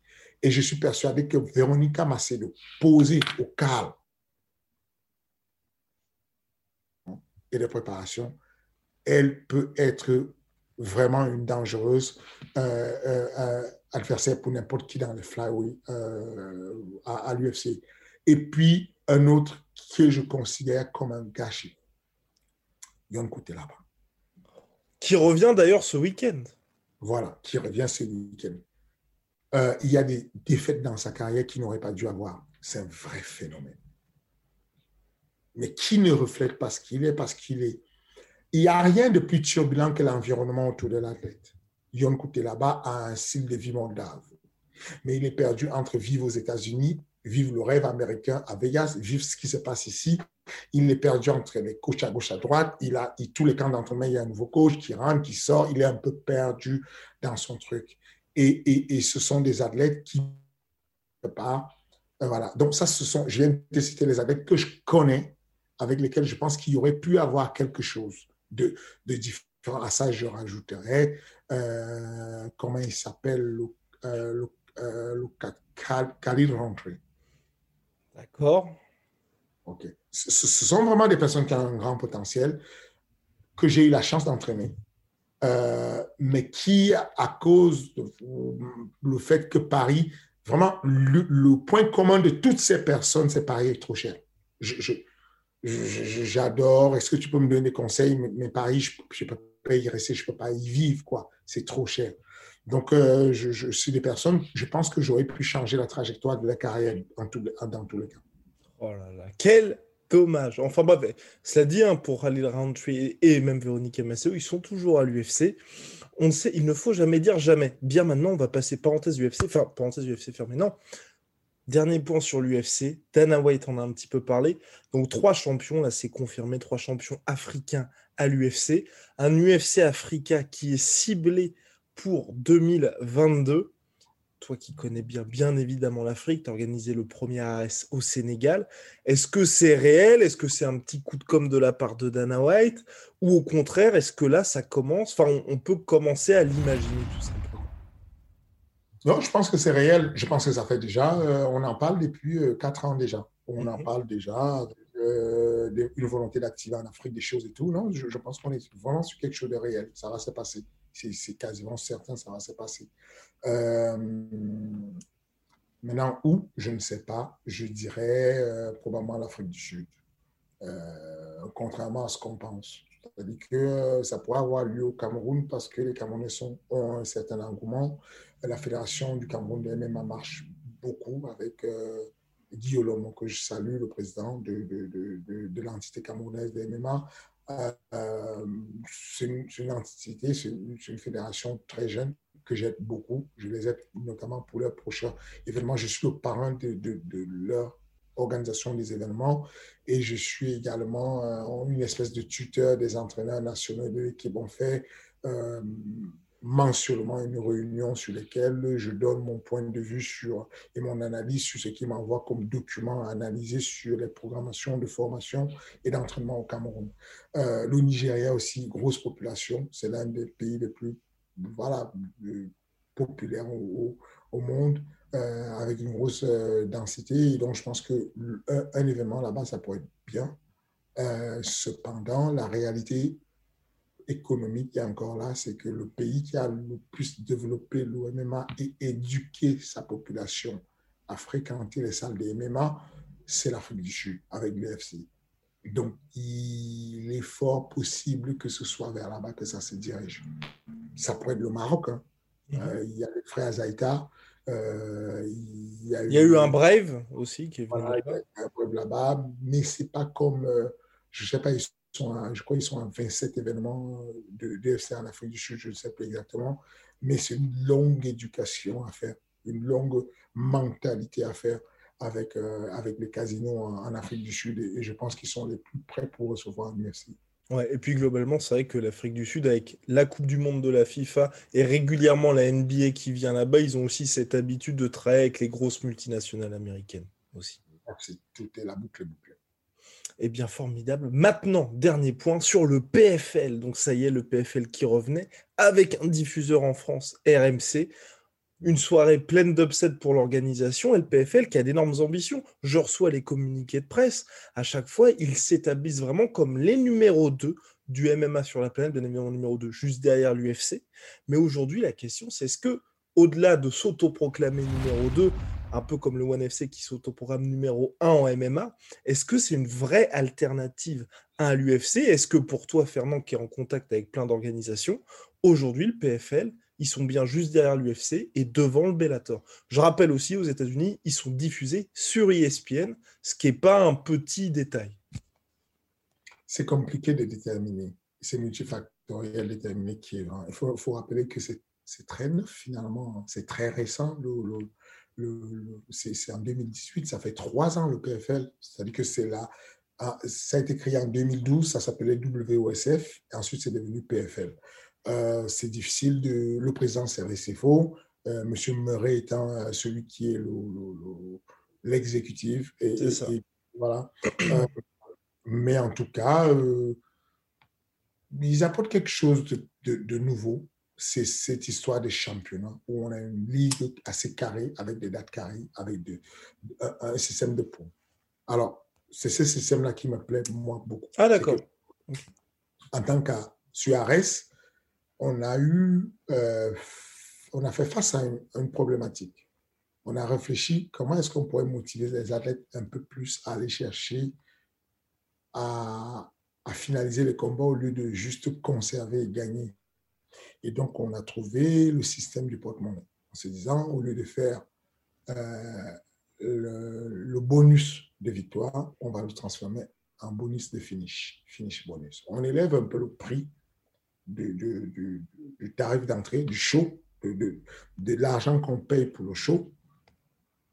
Et je suis persuadé que Véronica Macedo, posée au calme et de préparation, elle peut être vraiment une dangereuse euh, euh, adversaire pour n'importe qui dans le flyweight euh, à, l'UFC. Et puis, un autre que je considère comme un gâchis, Yon là-bas. Qui revient d'ailleurs ce week-end. Voilà, qui revient ce week-end. il y a des défaites dans sa carrière qu'il n'aurait pas dû avoir. C'est un vrai phénomène. Mais qui ne reflète pas ce qu'il est parce qu'il est il n'y a rien de plus turbulent que l'environnement autour de l'athlète. Yon là-bas a un style de vie moldave. Mais il est perdu entre vivre aux États-Unis, vivre le rêve américain à Vegas, vivre ce qui se passe ici. Il est perdu entre les coachs à gauche, à droite. Il a tous les camps d'entraînement, il y a un nouveau coach qui rentre, qui sort. Il est un peu perdu dans son truc. Et, ce sont des athlètes qui ne pas. Euh, voilà. Donc, ça, ce sont, je viens de citer les athlètes que je connais, avec lesquels je pense qu'il y aurait pu avoir quelque chose de, de différents. À ça, je rajouterais, euh, comment il s'appelle, le, euh, le, euh, le Rentré. D'accord. OK. Ce, ce, sont vraiment des personnes qui ont un grand potentiel que j'ai eu la chance d'entraîner. Euh, mais qui, à cause du le fait que Paris, vraiment, le, le, point commun de toutes ces personnes, c'est Paris est trop cher. Je, je, j'adore. Est-ce que tu peux me donner des conseils? Mais, Paris, je ne peux pas y rester, je ne peux pas y vivre, quoi. C'est trop cher. Donc, euh, je, suis des personnes, je pense que j'aurais pu changer la trajectoire de la carrière dans, tous les cas. Oh là là, quel dommage. Enfin bref, cela dit, hein, pour Halil Roundtree et même Véronique Masseo, ils sont toujours à l'UFC. On sait, il ne faut jamais dire jamais. Bien maintenant, on va passer parenthèse UFC, enfin parenthèse UFC fermée, non. Dernier point sur l'UFC, Dana White en a un petit peu parlé. Donc trois champions, là c'est confirmé, trois champions africains à l'UFC. Un UFC Africa qui est ciblé pour 2022. Toi qui connais bien, bien évidemment l'Afrique, tu as organisé le premier AS au Sénégal. Est-ce que c'est réel? Est-ce que c'est un petit coup de com' de la part de Dana White? Ou au contraire, est-ce que là ça commence? Enfin, on, peut commencer à l'imaginer tout ça. Non, je pense que c'est réel. Je pense que ça fait déjà, euh, on en parle depuis euh, quatre ans déjà. On en mhm. parle déjà euh, d'une volonté d'activer en Afrique des choses et tout. Non, je, pense qu'on est vraiment sur quelque chose de réel. Ça va se passer. C'est quasiment certain, ça va se passer. maintenant, où? Je ne sais pas. Je dirais probablement l'Afrique du Sud. contrairement à ce qu'on pense. C'est-à-dire que ça pourrait avoir lieu au Cameroun parce que les Camerounais sont, ont un certain engouement la Fédération du Cameroun de MMA marche beaucoup avec euh, Guy Olomo, que je salue, le président de, de, de, de l'entité camerounaise de MMA. Euh, euh, c'est une, entité, c'est une, fédération très jeune que j'aide beaucoup. Je les aide notamment pour leur prochain événement. Je suis le parrain de, leur organisation des événements et je suis également une espèce de tuteur des entraîneurs nationaux de l'équipe. Fait mensuellement une réunion sur laquelle je donne mon point de vue sur, et mon analyse sur ce qui m'envoie comme document à analyser sur les programmations de formation et d'entraînement au Cameroun. Euh, le Nigeria aussi, grosse population, c'est l'un des pays les plus voilà, populaires au, monde, euh, avec une grosse euh, densité. Donc, je pense qu'un un événement là-bas, ça pourrait être bien. cependant, la réalité économique qui est encore là, c'est que le pays qui a le plus développé l'OMMA et éduqué sa population à fréquenter les salles de MMA, c'est l'Afrique du Sud avec l'UFC. Donc, il est fort possible que ce soit vers là-bas que ça se dirige. Ça pourrait être le Maroc. Hein. Mhm. Euh, il y a les frères Zaïta. Euh, il, y a eu, un Brave aussi qui est venu là-bas. là-bas. Mais ce n'est pas comme, euh, je ne sais pas, je crois qu'ils sont à 27 événements de DFC en Afrique du Sud, je ne sais pas exactement, mais c'est une longue éducation à faire, une longue mentalité à faire avec, euh, avec les casinos en, Afrique du Sud et, je pense qu'ils sont les plus prêts pour recevoir un UFC. Ouais, et puis globalement, c'est vrai que l'Afrique du Sud, avec la Coupe du Monde de la FIFA et régulièrement la NBA qui vient là-bas, ils ont aussi cette habitude de travailler avec les grosses multinationales américaines aussi. Tout est la boucle boucle. Eh bien, formidable. Maintenant, dernier point sur le PFL. Donc, ça y est, le PFL qui revenait avec un diffuseur en France, RMC. Une soirée pleine d'upsets pour l'organisation et le PFL qui a d'énormes ambitions. Je reçois les communiqués de presse. À chaque fois, ils s'établissent vraiment comme les numéros 2 du MMA sur la planète, bien évidemment numéro 2, juste derrière l'UFC. Mais aujourd'hui, la question, c'est est-ce que, au-delà de s'autoproclamer numéro 2, un peu comme le One FC qui s'autoprogramme numéro 1 en MMA. Est-ce que c'est une vraie alternative à l'UFC Est-ce que pour toi, Fernand, qui est en contact avec plein d'organisations, aujourd'hui, le PFL, ils sont bien juste derrière l'UFC et devant le Bellator? Je rappelle aussi, aux États-Unis, ils sont diffusés sur ESPN, ce qui n'est pas un petit détail. C'est compliqué de déterminer. C'est multifactoriel déterminer qui est grand. Il faut, faut rappeler que c'est très neuf finalement. C'est très récent, le, c'est en 2018, ça fait trois ans le PFL, c'est-à-dire que c'est là, ah, ça a été créé en 2012, ça s'appelait WOSF, et ensuite c'est devenu PFL. Euh, c'est difficile de. Le président, c'est faux. Euh, Monsieur Murray étant euh, celui qui est l'exécutif. et, voilà. mais en tout cas, ils apportent quelque chose de nouveau c'est cette histoire des championnats où on a une ligue assez carrée, avec des dates carrées, avec un, système de points. Alors, c'est ce système-là qui me plaît, moi, beaucoup. Ah, d'accord. En tant que sur on a eu, euh, on a fait face à une, problématique. On a réfléchi comment est-ce qu'on pourrait motiver les athlètes un peu plus à aller chercher à, à finaliser les combats au lieu de juste conserver et gagner et donc, on a trouvé le système du porte-monnaie en se disant, au lieu de faire euh, le, bonus de victoire, on va le transformer en bonus de finish, finish bonus. On élève un peu le prix du, tarif d'entrée, du show, de, de l'argent qu'on paye pour le show,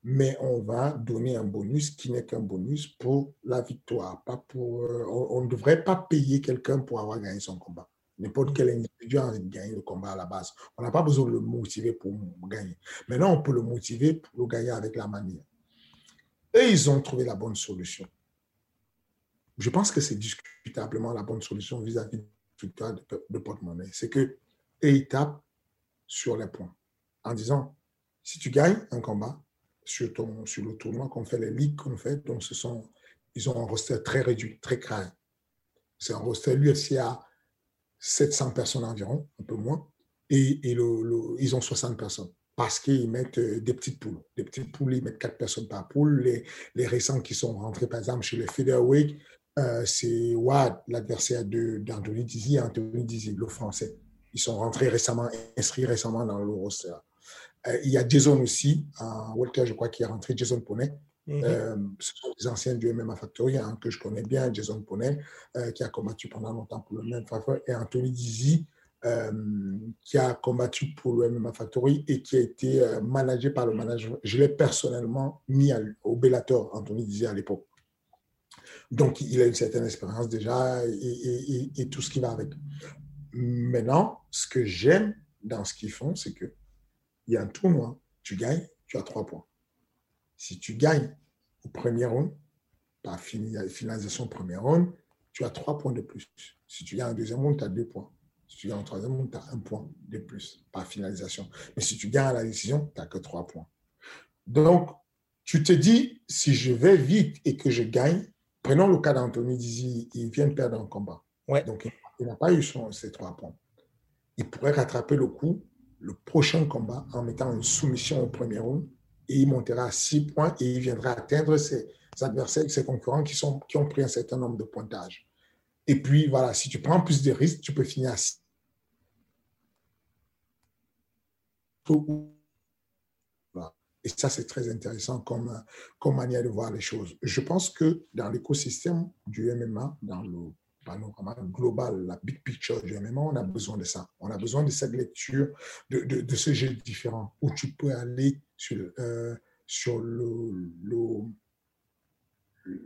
mais on va donner un bonus qui n'est qu'un bonus pour la victoire. Pas pour, euh, on ne devrait pas payer quelqu'un pour avoir gagné son combat. N'importe quel individu a envie de gagner le combat à la base. On n'a pas besoin de le motiver pour gagner. Maintenant, on peut le motiver pour le gagner avec la manière. Et ils ont trouvé la bonne solution. Je pense que c'est discutablement la bonne solution vis-à-vis du victoire de, porte-monnaie. C'est que ils tapent sur les points en disant si tu gagnes un combat sur, ton, sur le tournoi qu'on fait, les ligues qu'on fait, donc ce sont, ils ont un roster très réduit, très carré. C'est un roster, l'UFC a 700 personnes environ, un peu moins, et, ils ont 60 personnes parce qu'ils mettent euh, des petites poules. Des petites poules, ils mettent 4 personnes par poule. Les, les récents qui sont rentrés, par exemple, chez les featherweight, euh, c'est Wad, l'adversaire d'Anthony Dizzy, Anthony Dizzy, le. Ils sont rentrés récemment, inscrits récemment dans le roster. Euh, il y a Jason aussi, Walter, je crois, qui est rentré, Jason Poney, Mhm. Euh, ce sont des anciens du MMA Factory hein, que je connais bien, Jason Poney, euh, qui a combattu pendant longtemps pour le même Factory, et Anthony Dizzy, euh, qui a combattu pour le MMA Factory et qui a été managé par le manager. Je l'ai personnellement mis au Bellator, Anthony Dizzy à l'époque. Donc, il a une certaine expérience déjà et, et, tout ce qui va avec. Maintenant, ce que j'aime dans ce qu'ils font, c'est que il y a un tournoi, tu gagnes, tu as trois points. Si tu gagnes au premier round, par finalisation premier round, tu as trois points de plus. Si tu gagnes au deuxième round, tu as deux points. Si tu gagnes au troisième round, tu as un point de plus par finalisation. Mais si tu gagnes à la décision, tu n'as que trois points. Donc, tu te dis, si je vais vite et que je gagne, prenons le cas d'Anthony Dizzy, il vient de perdre un combat. Ouais. Donc, il n'a pas eu son, ses trois points. Il pourrait rattraper le coup, le prochain combat, en mettant une soumission au premier round, et il montera à six points et il viendra atteindre ses adversaires, ses concurrents qui, sont, qui ont pris un certain nombre de pointages. Et puis, voilà, si tu prends plus de risques, tu peux finir à six. Et ça, c'est très intéressant comme, comme manière de voir les choses. Je pense que dans l'écosystème du MMA, dans le panorama global, la big picture du MMA, on a besoin de ça. On a besoin de cette lecture, de, de, de ce jeu différent, où tu peux aller sur, euh, sur le, le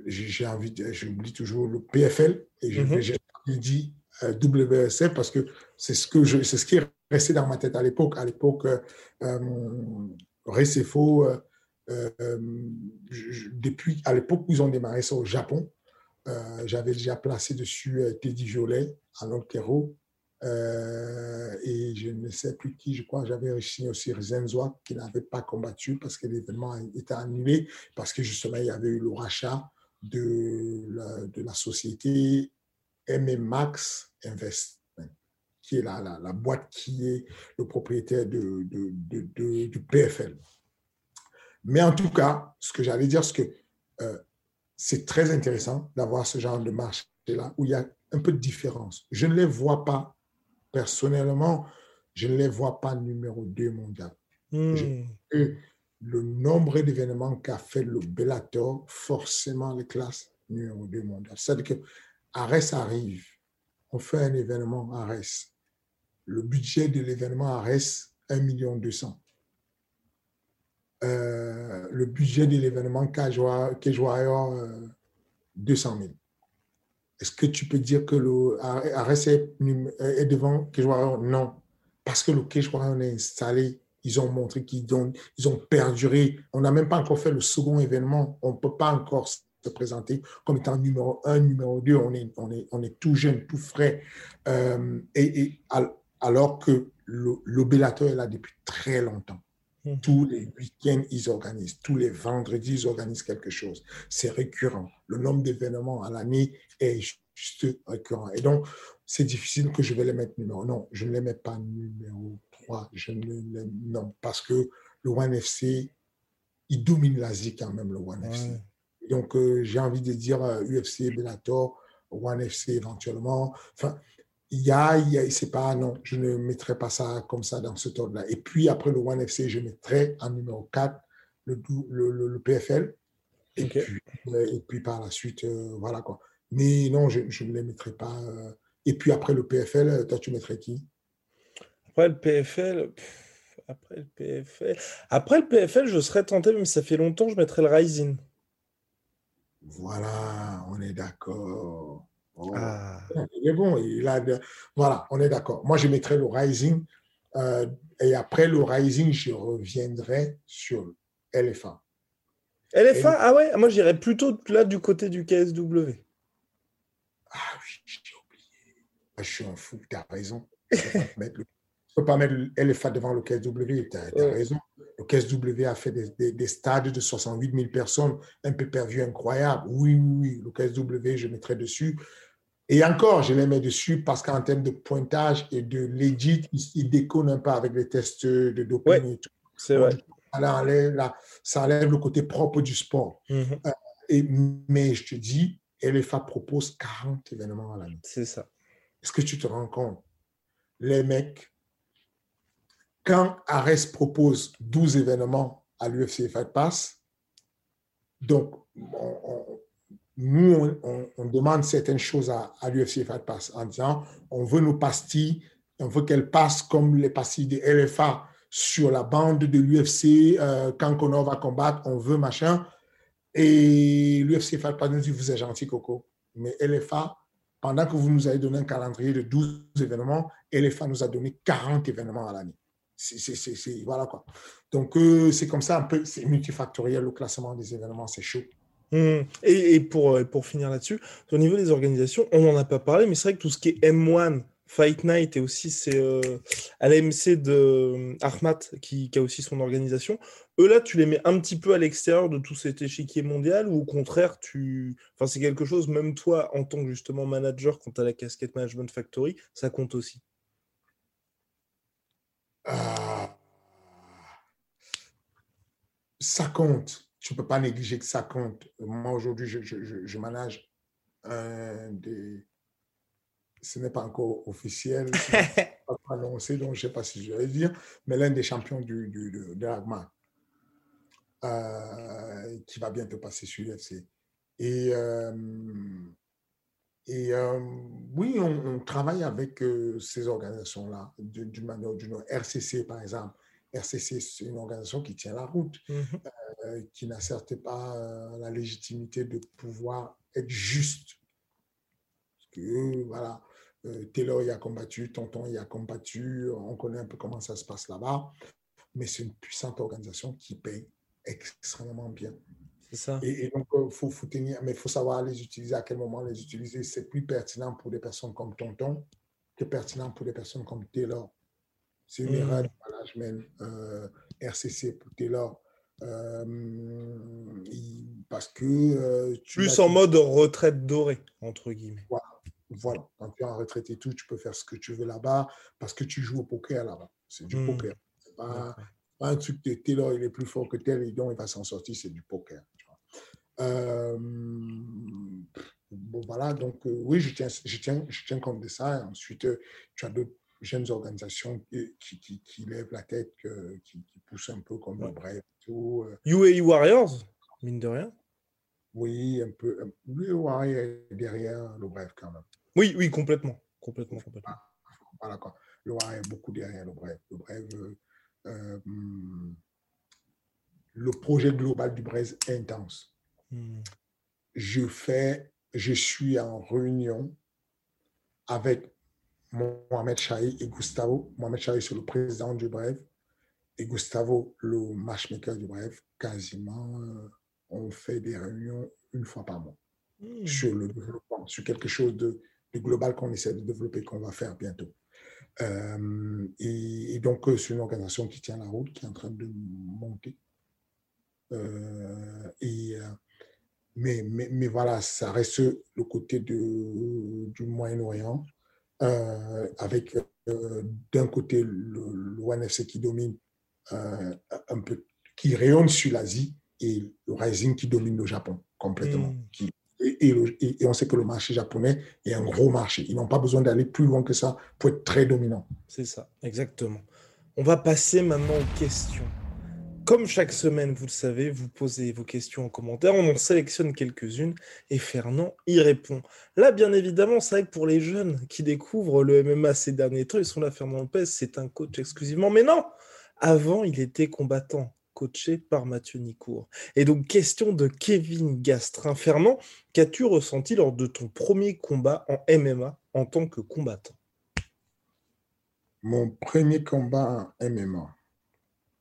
j'ai envie, j'oublie toujours le PFL, et j'ai mm -hmm. dit euh, WSF parce que c'est ce que je, c'est ce qui est resté dans ma tête à l'époque. À l'époque, euh, Recefo, euh, depuis à l'époque où ils ont démarré ça au Japon, j'avais déjà placé dessus Teddy Violet à Lonquero. Euh, et je ne sais plus qui, je crois, j'avais signé aussi Zenzoa qui n'avait pas combattu parce que l'événement était annulé, parce que justement, il y avait eu le rachat de la, de la société MMAX Investment, qui est la, la, boîte qui est le propriétaire du PFL. Mais en tout cas, ce que j'allais dire, c'est que euh, c'est très intéressant d'avoir ce genre de marché-là où il y a un peu de différence. Je ne les vois pas, personnellement, je ne les vois pas numéro 2 mondial. Hmm. Je, le nombre d'événements qu'a fait le Bellator, forcément les classes numéro 2 mondial. C'est-à-dire que Ares arrive, on fait un événement Ares. Le budget de l'événement Ares, 1 million 200. Euh, le budget de l'événement Kejoayor, euh, 200 000. Est-ce que tu peux dire que le Ares est, devant Kejoayor Non. Parce que le Kejoayor est installé, ils ont montré qu'ils ont, ils ont perduré. On n'a même pas encore fait le second événement. On ne peut pas encore se présenter comme étant numéro un, numéro deux. On est, on est, on est tout jeune, tout frais. Euh, et, alors que Bellator est là depuis très longtemps. Tous les week-ends, ils organisent. Tous les vendredis, ils organisent quelque chose. C'est récurrent. Le nombre d'événements à l'année est juste récurrent. Et donc, c'est difficile que je vais les mettre numéro. Non, je ne les mets pas numéro 3. Je ne les... Non, parce que le One FC, il domine l'Asie quand même, le One ouais. FC. Donc, euh, j'ai envie de dire euh, UFC, Bellator, One FC éventuellement. Enfin, il y a, il y a c'est pas, non, je ne mettrai pas ça comme ça dans ce ordre-là. Et puis après le One FC, je mettrai en numéro 4 le, le, le, le PFL. Et, okay. puis, euh, et puis par la suite, euh, voilà quoi. Mais non, je, je ne les mettrai pas. Euh, et puis après le PFL, toi, tu mettrais qui? Après le PFL, pff, après le PFL, après le PFL, je serais tenté, mais ça fait longtemps, je mettrais le Rising. Voilà, on est d'accord. Oh. Ah. Il est bon. Il a de... Voilà, on est d'accord. Moi, je mettrai le Rising. Euh, et après le Rising, je reviendrai sur LFA. LFA, et... ah ouais, moi j'irais plutôt là du côté du KSW. Ah oui, j'ai oublié. Je suis un fou, tu as raison. Je ne peux pas mettre le LFA devant le KSW, tu as, ouais. raison. Le KSW a fait des, des, des, stades de 68 000 personnes, un peu perdu incroyable. Oui, oui, oui, le KSW, je mettrai dessus. Et encore, je les mets dessus parce qu'en termes de pointage et de legit, ils, ils déconnent un peu avec les tests de doping ouais, et tout. C'est vrai. Ça enlève, là, ça enlève le côté propre du sport. Mm -hmm. euh, et, mais je te dis, LFA propose 40 événements à l'année. C'est ça. Est-ce que tu te rends compte? Les mecs, quand Ares propose 12 événements à l'UFC Fight Pass, donc on, on, nous, on, demande certaines choses à, l'UFC Fight Pass en disant on veut nos pastilles, on veut qu'elles passent comme les pastilles de LFA sur la bande de l'UFC euh, quand Conor va combattre, on veut machin. Et l'UFC Fight Pass nous dit vous êtes gentil, Coco. Mais LFA, pendant que vous nous avez donné un calendrier de 12 événements, LFA nous a donné 40 événements à l'année. Voilà quoi. Donc, euh, c'est comme ça un peu, c'est multifactoriel le classement des événements, c'est chaud. Mmh. Et, pour, euh, pour finir là-dessus, au niveau des organisations, on n'en a pas parlé, mais c'est vrai que tout ce qui est M1, Fight Night et aussi c'est euh, à l'AMC de euh, Ahmad qui, a aussi son organisation. Eux là, tu les mets un petit peu à l'extérieur de tout cet échiquier mondial ou au contraire, tu, enfin c'est quelque chose. Même toi, en tant que justement manager, quand tu as la casquette Management Factory, ça compte aussi? Ah. Ça compte. Tu peux pas négliger que ça compte. Moi aujourd'hui, je, je, je manage un des ce n'est pas encore officiel, pas annoncé, donc je ne sais pas si je vais dire, mais l'un des champions du, du, de, de euh, qui va bientôt passer sur l'UFC. Et, euh, et euh, oui, on, travaille avec ces organisations-là, d'une manière ou d'une autre. RCC, par exemple. RCC, c'est une organisation qui tient la route, mm-hmm. qui n'a certes pas la légitimité de pouvoir être juste. Parce que, voilà, euh, Taylor y a combattu, Tonton y a combattu, on connaît un peu comment ça se passe là-bas, mais c'est une puissante organisation qui paye extrêmement bien. C'est ça. Et, donc, il euh, faut, faut, tenir, mais il faut savoir les utiliser, à quel moment les utiliser. C'est plus pertinent pour des personnes comme Tonton que pertinent pour des personnes comme Taylor. C'est une erreur de management euh, RCC pour Taylor. parce que. Plus en mode retraite dorée, entre guillemets. Voilà. Voilà, quand tu es en retraite et tout, tu peux faire ce que tu veux là-bas parce que tu joues au poker là-bas. C'est du hmm. poker. C'est pas, pas, un truc de Taylor, il est plus fort que tel et donc il va s'en sortir, c'est du poker. Euh, bon, voilà, donc euh, oui, je tiens, je, tiens, je tiens compte de ça. ensuite, euh, tu as d'autres jeunes organisations qui, qui, qui, lèvent la tête, qui, qui, poussent un peu comme le Bref. Tout, UAE Warriors, mine de rien. Oui, un peu. Le Warrior est derrière le Bref quand même. Oui, oui, complètement. Complètement, complètement. Voilà, quoi. Le roi est beaucoup derrière le bref. Le bref, euh, euh, le projet global du bref est intense. Hmm. Je fais, je suis en réunion avec Mohamed Chahi et Gustavo. Mohamed Chahi, c'est le président du bref et Gustavo, le matchmaker du bref. Quasiment, euh, on fait des réunions une fois par mois hmm. sur le développement, sur quelque chose de global qu'on essaie de développer, qu'on va faire bientôt. Euh, et, donc, euh, c'est une organisation qui tient la route, qui est en train de monter. Euh, et, mais, mais, mais, voilà, ça reste le côté de, du Moyen-Orient, avec d'un côté l'ONFC qui domine un peu, qui rayonne sur l'Asie, et le Rising qui domine le Japon complètement, hmm. qui et, on sait que le marché japonais est un gros marché. Ils n'ont pas besoin d'aller plus loin que ça pour être très dominant. C'est ça, exactement. On va passer maintenant aux questions. Comme chaque semaine, vous le savez, vous posez vos questions en commentaire, on en sélectionne quelques-unes et Fernand y répond. Là, bien évidemment, c'est vrai que pour les jeunes qui découvrent le MMA ces derniers temps, ils sont là, Fernand Lopez, c'est un coach exclusivement. Mais non, avant, il était combattant coaché par Mathieu Nicourt. Et donc, question de Kevin Gastrin. Fernand, qu'as-tu ressenti lors de ton premier combat en MMA en tant que combattant? Mon premier combat en MMA.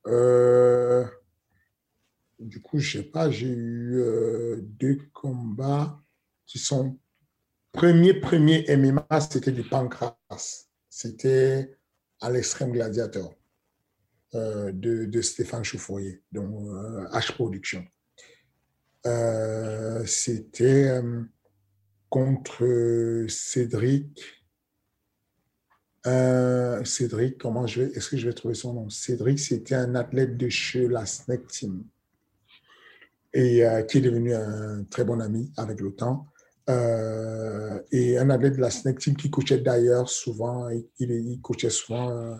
Euh, du coup, je sais pas, j'ai eu euh, deux combats qui sont. Premier, premier MMA, c'était du pancras. C'était à l'extrême gladiateur. Euh, de, Stéphane Chouffourier, donc H Production. C'était contre Cédric. Cédric, comment je vais, est-ce que je vais trouver son nom? Cédric, c'était un athlète de chez la Snake Team et qui est devenu un très bon ami avec le temps. et un athlète de la Snake Team qui coachait d'ailleurs souvent, il, il coachait souvent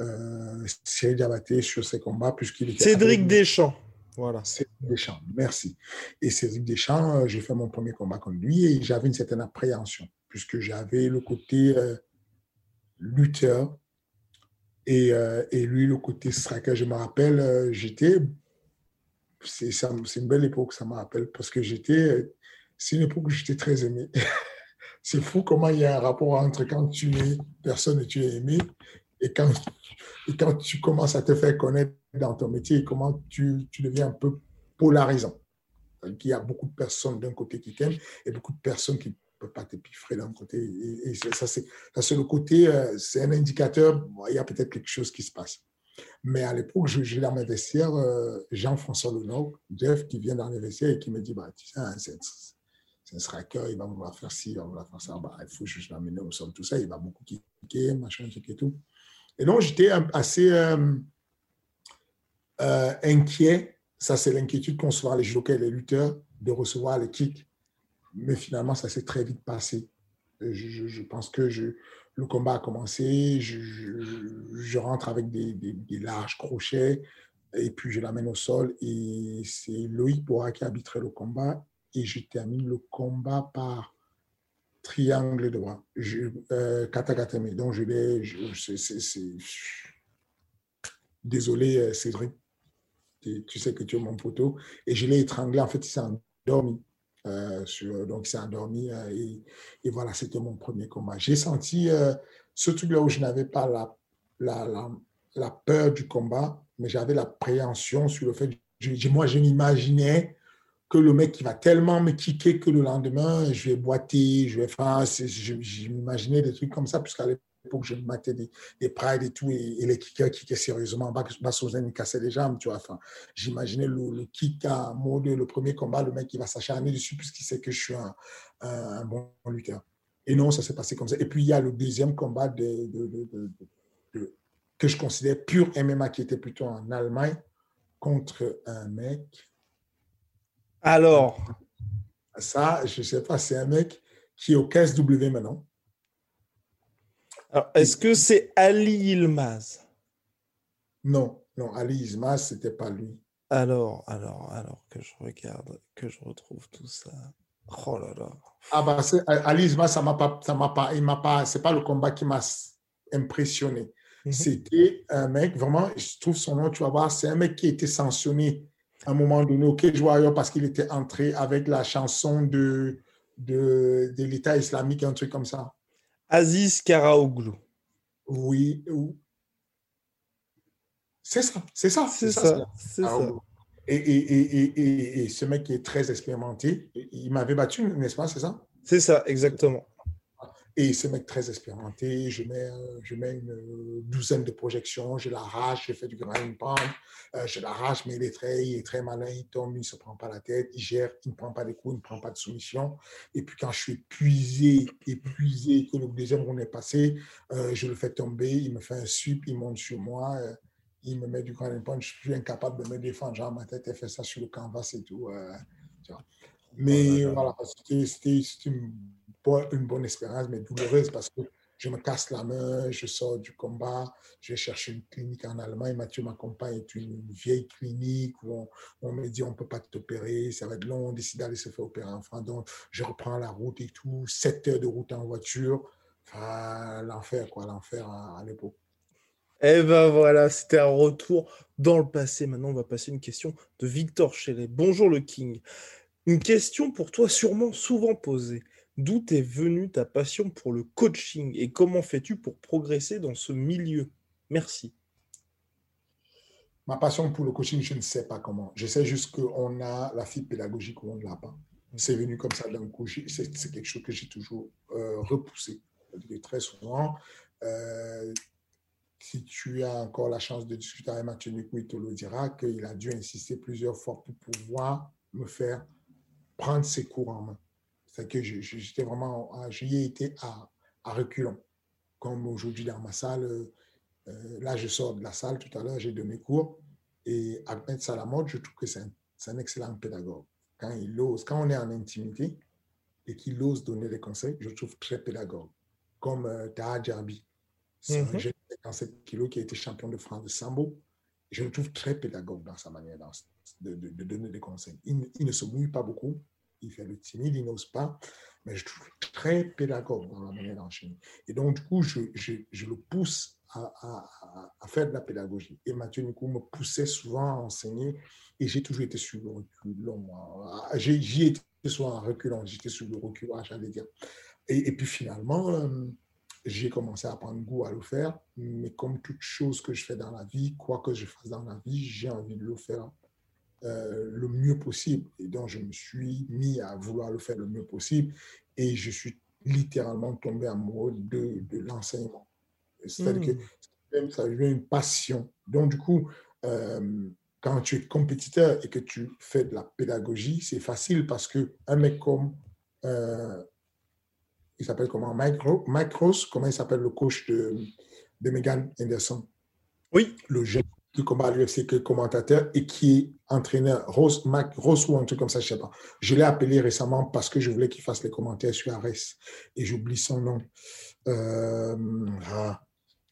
euh, Cyril Diabaté sur ses combats, puisqu'il était. Cédric Deschamps. Voilà. Cédric Deschamps, merci. Et Cédric Deschamps, euh, j'ai fait mon premier combat contre lui et j'avais une certaine appréhension, puisque j'avais le côté euh, lutteur et, et, lui le côté striker. Je me rappelle, j'étais. C'est une belle époque, ça me rappelle, parce que j'étais. C'est une époque où j'étais très aimé. c'est fou comment il y a un rapport entre quand tu es personne et tu es aimé et quand, et quand tu commences à te faire connaître dans ton métier, comment tu, tu deviens un peu polarisant. Il y a beaucoup de personnes d'un côté qui t'aiment et beaucoup de personnes qui ne peuvent pas t'épiffrer d'un côté. Et, ça, c'est le côté, euh, c'est un indicateur, il y a peut-être quelque chose qui se passe. Mais à l'époque, j'ai dans mes vestiaires euh, Jean-François Lenot, Jeff, qui vient dans les vestiaires et qui me dit bah, Tu sais, hein, c'est un striker, il va vouloir faire ci, il va vouloir faire ça, bah, il faut juste l'amener au sol, tout ça, il va beaucoup kicker, machin, et tout. Et donc, j'étais assez euh, inquiet ça, c'est l'inquiétude qu'ont souvent les jockeys, les lutteurs, de recevoir les kicks. Mais finalement, ça s'est très vite passé. Je, pense que je, le combat a commencé, je, rentre avec des, larges crochets et puis je l'amène au sol. Et c'est Loïc Bora qui arbitrait le combat et je termine le combat par triangle de bras, euh, katagatame. Donc, je l'ai. Désolé, euh, Cédric, tu sais que tu es mon poteau. Et je l'ai étranglé, en fait, il s'est endormi. Euh, donc, il s'est endormi euh, et, voilà, c'était mon premier combat. J'ai senti euh, ce truc-là où je n'avais pas la, peur du combat, mais j'avais l'appréhension sur le fait, je, moi, je m'imaginais que le mec qui va tellement me kicker que le lendemain, je vais boiter, je vais faire, je, m'imaginais des trucs comme ça, puisqu'à l'époque, je matais des, des prides et tout, et, les kickers kickaient sérieusement. Bassozen, il cassait les jambes, tu vois. Enfin, J'imaginais le, kick à mode, le premier combat, le mec qui va s'acharner dessus puisqu'il sait que je suis un, un, bon lutteur. Et non, ça s'est passé comme ça. Et puis, il y a le deuxième combat de, de, de, que je considère pur MMA qui était plutôt en Allemagne contre un mec. Alors? Ça, je ne sais pas, c'est un mec qui est au 15W maintenant est-ce que c'est Ali Ilmaz Non, non, Ali Ilmaz, c'était pas lui. Alors, alors, alors que je regarde, que je retrouve tout ça. Oh là là. Ah bah, Ali Ilmaz, ça m'a pas, ça m'a pas, il m'a pas, c'est pas le combat qui m'a impressionné. Mhm. C'était un mec, vraiment, je trouve son nom, tu vas voir, c'est un mec qui a été sanctionné à un moment donné au Cage Warrior parce qu'il était entré avec la chanson de, de, de l'État islamique, un truc comme ça. Aziz Karaoglou. Oui. C'est ça, c'est ça. C'est ça. Et, et, et, et, ce mec qui est très expérimenté, il m'avait battu, n'est-ce pas, c'est ça? C'est ça, exactement. Et ce mec très expérimenté, je mets, je mets une douzaine de projections, je l'arrache, je fais du grind pound, euh, je l'arrache, mais il est, très, il est très malin, il tombe, il ne se prend pas la tête, il gère, il ne prend pas des coups, il ne prend pas de soumission. Et puis quand je suis épuisé, épuisé, que le deuxième round est passé, euh, je le fais tomber, il me fait un sup, il monte sur moi, euh, il me met du grind pound, je suis incapable de me défendre, genre ma tête, elle fait ça sur le canvas et tout. Mais voilà, c'était une une bonne expérience, mais douloureuse parce que je me casse la main, je sors du combat, je vais chercher une clinique en Allemagne. Mathieu m'accompagne, est une vieille clinique où on, me dit on ne peut pas t'opérer, ça va être long, on décide d'aller se faire opérer en France. Donc, je reprends la route et tout, 7 heures de route en voiture. L'enfer, quoi, l'enfer à, l'époque. Eh ben voilà, c'était un retour dans le passé. Maintenant, on va passer une question de Victor Chélet. Bonjour le King. Une question pour toi sûrement souvent posée. D'où est venue ta passion pour le coaching et comment fais-tu pour progresser dans ce milieu? Merci. Ma passion pour le coaching, je ne sais pas comment. Je sais juste qu'on a la fibre pédagogique ou on ne l'a pas. C'est venu comme ça d'un coup. C'est quelque chose que j'ai toujours euh, repoussé. Très souvent, euh, si tu as encore la chance de discuter avec Mathieu Nikou, il te le dira qu'il a dû insister plusieurs fois pour pouvoir me faire prendre ses cours en main. C'est que j'étais vraiment, j'y ai été à, à reculons. Comme aujourd'hui dans ma salle, euh, là je sors de la salle tout à l'heure, j'ai donné cours. Et Ahmed Salamod, je trouve que c'est un, un, excellent pédagogue. Quand il ose, quand on est en intimité et qu'il ose donner des conseils, je trouve très pédagogue. Comme euh, Taha c'est un mhm. jeune de 57 kilos qui a été champion de France de Sambo. Je le trouve très pédagogue dans sa manière de, de, donner des conseils. Il, il, ne se mouille pas beaucoup, il fait le timide, il n'ose pas, mais je trouve très pédagogue dans la manière d'enchaîner. Et donc, du coup, je, le pousse à, faire de la pédagogie. Et Mathieu, coup, me poussait souvent à enseigner et j'ai toujours été sur le reculon. J'y étais souvent en reculant, j'étais sur le reculon, j'allais dire. et, puis finalement, euh, j'ai commencé à prendre goût à le faire. Mais comme toute chose que je fais dans la vie, quoi que je fasse dans la vie, j'ai envie de le faire euh, le mieux possible. Et donc, je me suis mis à vouloir le faire le mieux possible. Et je suis littéralement tombé amoureux de, de l'enseignement. C'est-à-dire mmh. que ça devient une passion. Donc, du coup, euh, quand tu es compétiteur et que tu fais de la pédagogie, c'est facile parce qu'un mec comme, euh, il s'appelle comment? Mike, Ross, comment il s'appelle le coach de, de Megan Anderson? Oui. Le jeune qui combat à l'UFC, qui est commentateur et qui est entraîneur, Ross, Mike Ross ou un truc comme ça, je ne sais pas. Je l'ai appelé récemment parce que je voulais qu'il fasse les commentaires sur Ares et j'oublie son nom. Euh, ah.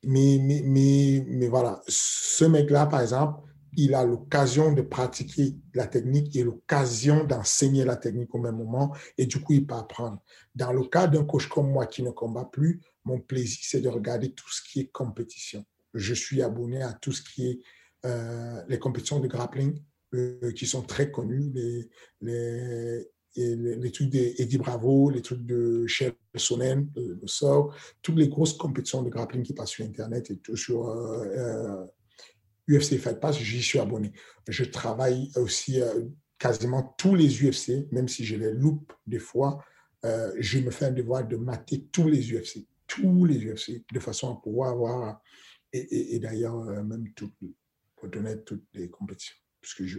mais, mais, mais, mais voilà, ce mec-là, par exemple, il a l'occasion de pratiquer la technique et l'occasion d'enseigner la technique au même moment et du coup, il peut apprendre. Dans le cas d'un coach comme moi qui ne combat plus, mon plaisir, c'est de regarder tout ce qui est compétition. Je suis abonné à tout ce qui est euh, les compétitions de grappling euh, qui sont très connues, les, les, les, trucs d'Eddie Bravo, les trucs de Shell Sonnen, le, sort, toutes les grosses compétitions de grappling qui passent sur Internet et tout sur euh, UFC Fight Pass, j'y suis abonné. Je travaille aussi euh, quasiment tous les UFC, même si je les loupe des fois. Euh, je me fais un devoir de mater tous les UFC, tous les UFC, de façon à pouvoir avoir, et, d'ailleurs, euh, même tout, pour donner toutes les compétitions. Je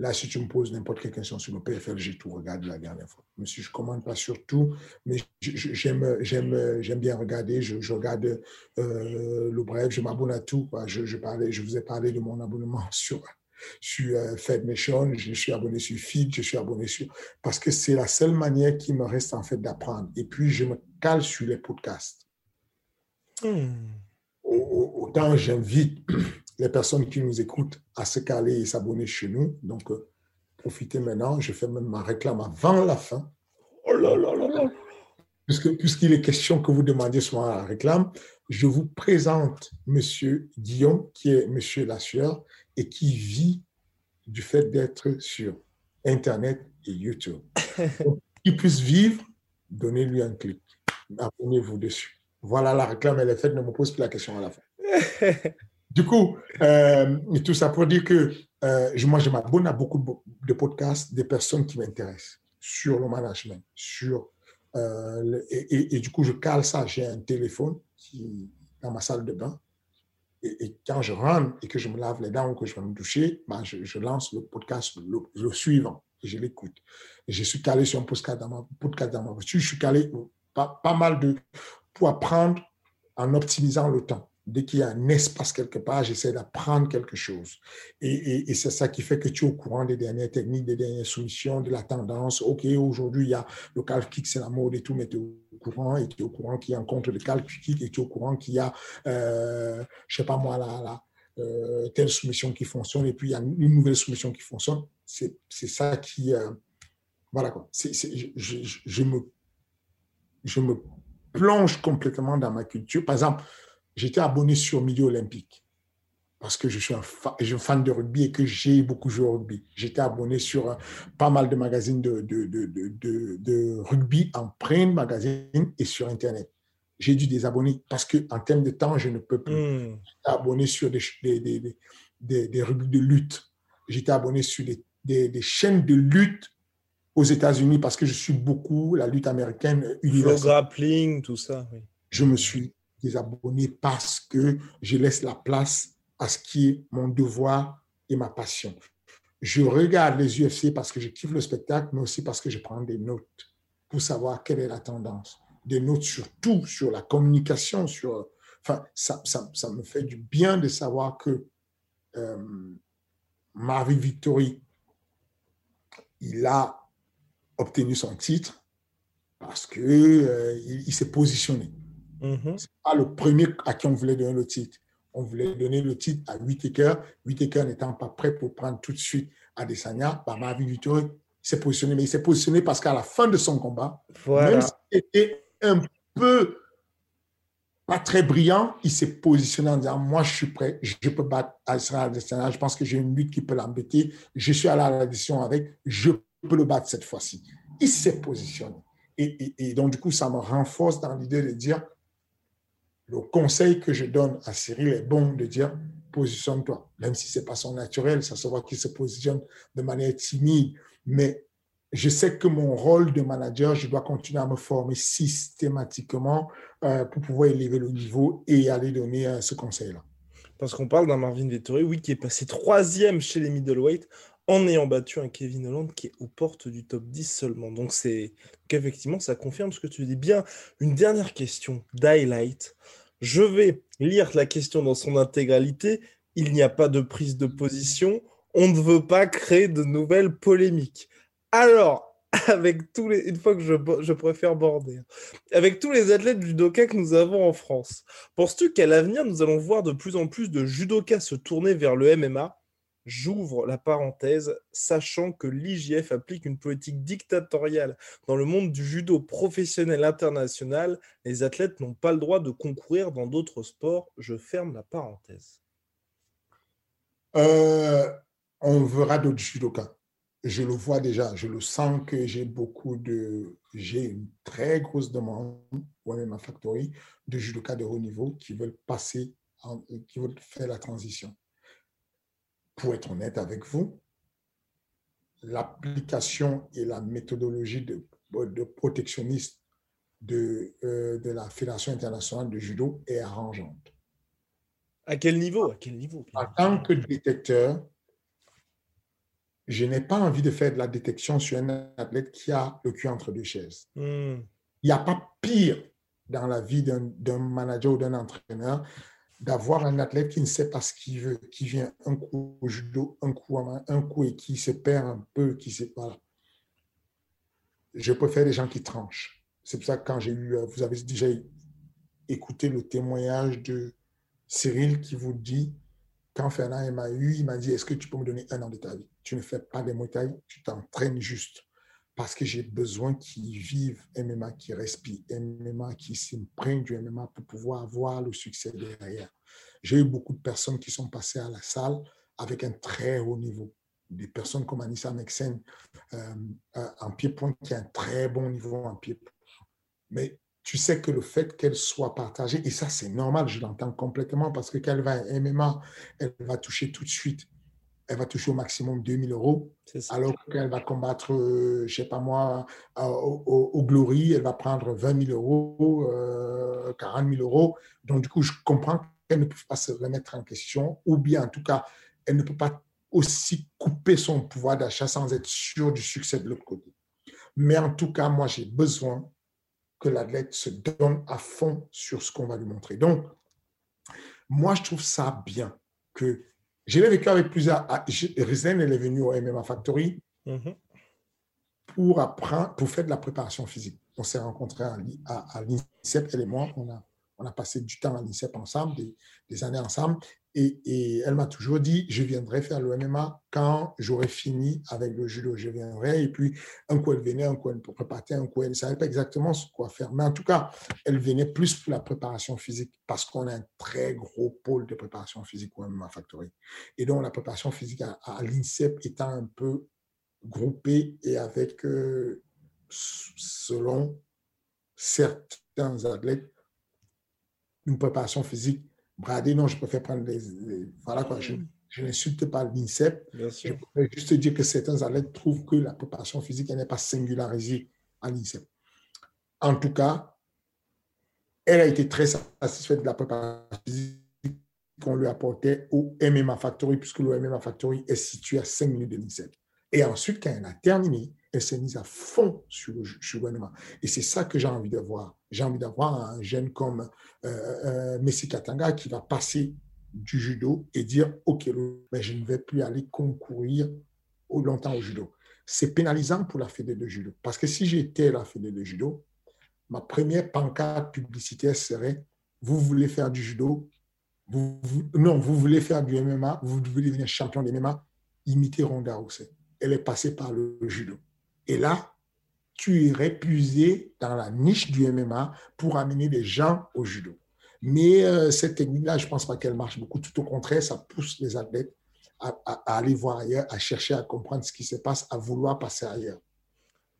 Là, si tu me poses n'importe quelle question sur le PFL, j'ai tout regardé la dernière fois. Je ne commande pas sur tout, mais j'aime, bien regarder. Je, regarde euh, le bref, je m'abonne à tout. Je, parlais, je vous ai parlé de mon abonnement sur, sur euh, je suis abonné sur Feed, je suis abonné sur... Parce que c'est la seule manière qui me reste en fait d'apprendre. Et puis, je me cale sur les podcasts. Hmm. Autant j'invite les personnes qui nous écoutent à se caler et s'abonner chez nous. Donc, euh, profitez maintenant. Je fais même ma réclame avant la fin. Oh là là là là. Puisqu'il est question que vous demandiez souvent la réclame, je vous présente Monsieur Guillaume, qui est Monsieur Lassueur et qui vit du fait d'être sur Internet et YouTube. Qu'il puisse vivre, donnez-lui un clic. Abonnez-vous dessus. Voilà, la réclame, elle est faite. Ne me pose plus la question à la fin. Du coup, euh, tout ça pour dire que euh, moi, je m'abonne à beaucoup de podcasts des personnes qui m'intéressent sur le management, sur euh, et, du coup, je cale ça. J'ai un téléphone dans ma salle de bain. Et, quand je rentre et que je me lave les dents ou que je vais me doucher, ben, je, lance le podcast, le, suivant, et je l'écoute. Je suis calé sur un podcast dans ma, podcast dans ma voiture. Je suis calé pas, pas mal de, pour apprendre en optimisant le temps dès qu'il y a un espace quelque part, j'essaie d'apprendre quelque chose. Et, c'est ça qui fait que tu es au courant des dernières techniques, des dernières soumissions, de la tendance. OK, aujourd'hui, il y a le calf kick, c'est la mode et tout, mais tu es au courant et tu es au courant qu'il y a un contre de calf kick et tu es au courant qu'il y a, euh, je sais pas moi, euh, telle soumission qui fonctionne et puis il y a une nouvelle soumission qui fonctionne. C'est ça qui. Euh, voilà quoi. je me plonge complètement dans ma culture. Par exemple, j'étais abonné sur Milieu Olympique parce que je suis un, fan de rugby et que j'ai beaucoup joué au rugby. J'étais abonné sur euh, pas mal de magazines de, de, de, de, rugby en print magazine et sur Internet. J'ai dû désabonner parce qu'en termes de temps, je ne peux plus. Hmm. J'étais abonné sur des, des, des, des, rugby de lutte. J'étais abonné sur des, des, chaînes de lutte aux États-Unis parce que je suis beaucoup la lutte américaine universelle. Le grappling, tout ça. Oui. Je me suis des abonnés parce que je laisse la place à ce qui est mon devoir et ma passion. Je regarde les UFC parce que je kiffe le spectacle, mais aussi parce que je prends des notes pour savoir quelle est la tendance. Des notes sur tout, sur la communication, sur... Enfin, ça, ça, ça me fait du bien de savoir que euh, Marie Victory, il a obtenu son titre parce qu'il euh, s'est positionné. Ce n'est pas le premier à qui on voulait donner le titre. On voulait donner le titre à Whitaker. Whitaker n'étant pas prêt pour prendre tout de suite Adesanya, bah, Marvin Vittori s'est positionné. Mais il s'est positionné parce qu'à la fin de son combat, même s'il était un peu pas très brillant, il s'est positionné en disant Moi, je suis prêt, je peux battre Adesanya. Je pense que j'ai une lutte qui peut l'embêter. Je suis à la décision avec, je peux le battre cette fois-ci. Il s'est positionné. et, donc, du coup, ça me renforce dans l'idée de dire, le conseil que je donne à Cyril est bon de dire, positionne-toi. Même si ce n'est pas son naturel, ça se voit qu'il se positionne de manière timide. Mais je sais que mon rôle de manager, je dois continuer à me former systématiquement euh, pour pouvoir élever le niveau et aller donner euh, ce conseil-là. Parce qu'on parle d'un Marvin Vettori, oui, qui est passé troisième chez les middleweight en ayant battu un Kevin Holland qui est aux portes du top 10 seulement. Donc, c'est effectivement, ça confirme ce que tu dis. Bien, une dernière question d'highlight. Je vais lire la question dans son intégralité. Il n'y a pas de prise de position. On ne veut pas créer de nouvelles polémiques. Alors, avec tous les, une fois que je, je préfère border, avec tous les athlètes judoka que nous avons en France, penses-tu qu'à l'avenir, nous allons voir de plus en plus de judokas se tourner vers le MMA J'ouvre la parenthèse, sachant que l'IGF applique une politique dictatoriale dans le monde du judo professionnel international, les athlètes n'ont pas le droit de concourir dans d'autres sports. Je ferme la parenthèse. Euh, on verra d'autres judokas. Je le vois déjà, je le sens que j'ai beaucoup de. J'ai une très grosse demande, au MMA Factory, de judokas de haut niveau qui veulent passer, qui veulent faire la transition pour être honnête avec vous, l'application et la méthodologie de, de protectionniste de, euh, de, la Fédération internationale de judo est arrangeante. À quel niveau, à quel niveau En tant que détecteur, je n'ai pas envie de faire de la détection sur un athlète qui a le cul entre deux chaises. Hmm. Il n'y a pas pire dans la vie d'un manager ou d'un entraîneur d'avoir un athlète qui ne sait pas ce qu'il veut, qui vient un coup au judo, un coup à main, un coup et qui se perd un peu, qui sait pas. Je préfère les gens qui tranchent. C'est pour ça que quand j'ai eu, euh, vous avez déjà écouté le témoignage de Cyril qui vous dit, quand Fernand m'a eu, il m'a dit, est-ce que tu peux me donner un an de ta vie? Tu ne fais pas des motailles, tu t'entraînes juste parce que j'ai besoin qu'ils vivent MMA, qu'ils respirent MMA, qu'ils s'imprègnent du MMA pour pouvoir avoir le succès derrière. J'ai eu beaucoup de personnes qui sont passées à la salle avec un très haut niveau. Des personnes comme Anissa Mexen euh, euh, en pied-point qui a un très bon niveau en pied-point. Mais tu sais que le fait qu'elle soit partagée, et ça c'est normal, je l'entends complètement, parce que quand elle va à MMA, elle va toucher tout de suite elle va toucher au maximum 2000 euros. Alors qu'elle va combattre, euh, je ne sais pas moi, au, Glory, elle va prendre 20 000 euros, 40 euh, 000 euros. Donc, du coup, je comprends qu'elle ne peut pas se remettre en question, ou bien, en tout cas, elle ne peut pas aussi couper son pouvoir d'achat sans être sûr du succès de l'autre côté. Mais en tout cas, moi, j'ai besoin que l'athlète se donne à fond sur ce qu'on va lui montrer. Donc, moi, je trouve ça bien que je l'ai vécu avec plusieurs. Rizlen, elle est venue au MMA Factory mhm. pour, apprendre, pour faire de la préparation physique. On s'est rencontrés à, à, l'INSEP, elle et moi. On a, on a passé du temps à l'INSEP ensemble, des, années ensemble. Et, elle m'a toujours dit, je viendrai faire le MMA quand j'aurai fini avec le judo. Je viendrai. Et puis, un coup, elle venait, un coup, elle préparait, un coup, elle ne savait pas exactement ce quoi faire. Mais en tout cas, elle venait plus pour la préparation physique parce qu'on a un très gros pôle de préparation physique au MMA Factory. Et donc, la préparation physique à, l'INSEP étant un peu groupée et avec, euh, selon certains athlètes, une préparation physique Bradé, non, je préfère prendre les. voilà quoi, je, n'insulte pas l'INSEP. Je préfère juste dire que certains athlètes trouvent que la préparation physique n'est pas singularisée à l'INSEP. En tout cas, elle a été très satisfaite de la préparation physique qu'on lui apportait au MMA Factory, puisque le MMA Factory est situé à 5 minutes de l'INSEP. Et ensuite, quand elle a terminé, elle s'est mise à fond sur le, sur Et c'est ça que j'ai envie de voir. J'ai envie d'avoir un jeune comme euh, euh, Messi Katanga qui va passer du judo et dire Ok, je ne vais plus aller concourir au longtemps au judo. C'est pénalisant pour la Fédé de judo. Parce que si j'étais la Fédé de judo, ma première pancarte publicitaire serait Vous voulez faire du judo vous, Non, vous voulez faire du MMA, vous voulez devenir champion de MMA, imitez Ronda Rousset. Elle est passée par le judo. Et là, tu irais puiser dans la niche du MMA pour amener des gens au judo. Mais euh, cette technique-là, je ne pense pas qu'elle marche beaucoup. Tout au contraire, ça pousse les athlètes à, aller voir ailleurs, à chercher à comprendre ce qui se passe, à vouloir passer ailleurs.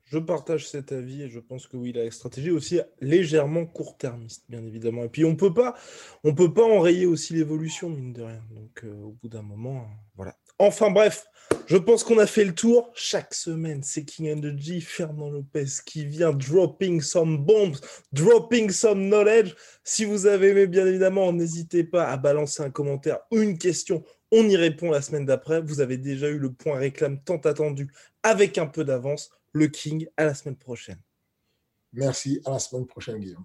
Je partage cet avis et je pense que oui, la stratégie aussi légèrement court-termiste, bien évidemment. Et puis on on peut pas enrayer aussi l'évolution mine de rien. Donc euh, au bout d'un moment, voilà. Enfin bref, je pense qu'on a fait le tour. Chaque semaine, c'est King Energy, Fernand Lopez qui vient dropping some bombs, dropping some knowledge. Si vous avez aimé, bien évidemment, n'hésitez pas à balancer un commentaire ou une question. On y répond la semaine d'après. Vous avez déjà eu le point réclame tant attendu avec un peu d'avance. Le King, à la semaine prochaine. Merci, à la semaine prochaine, Guillaume.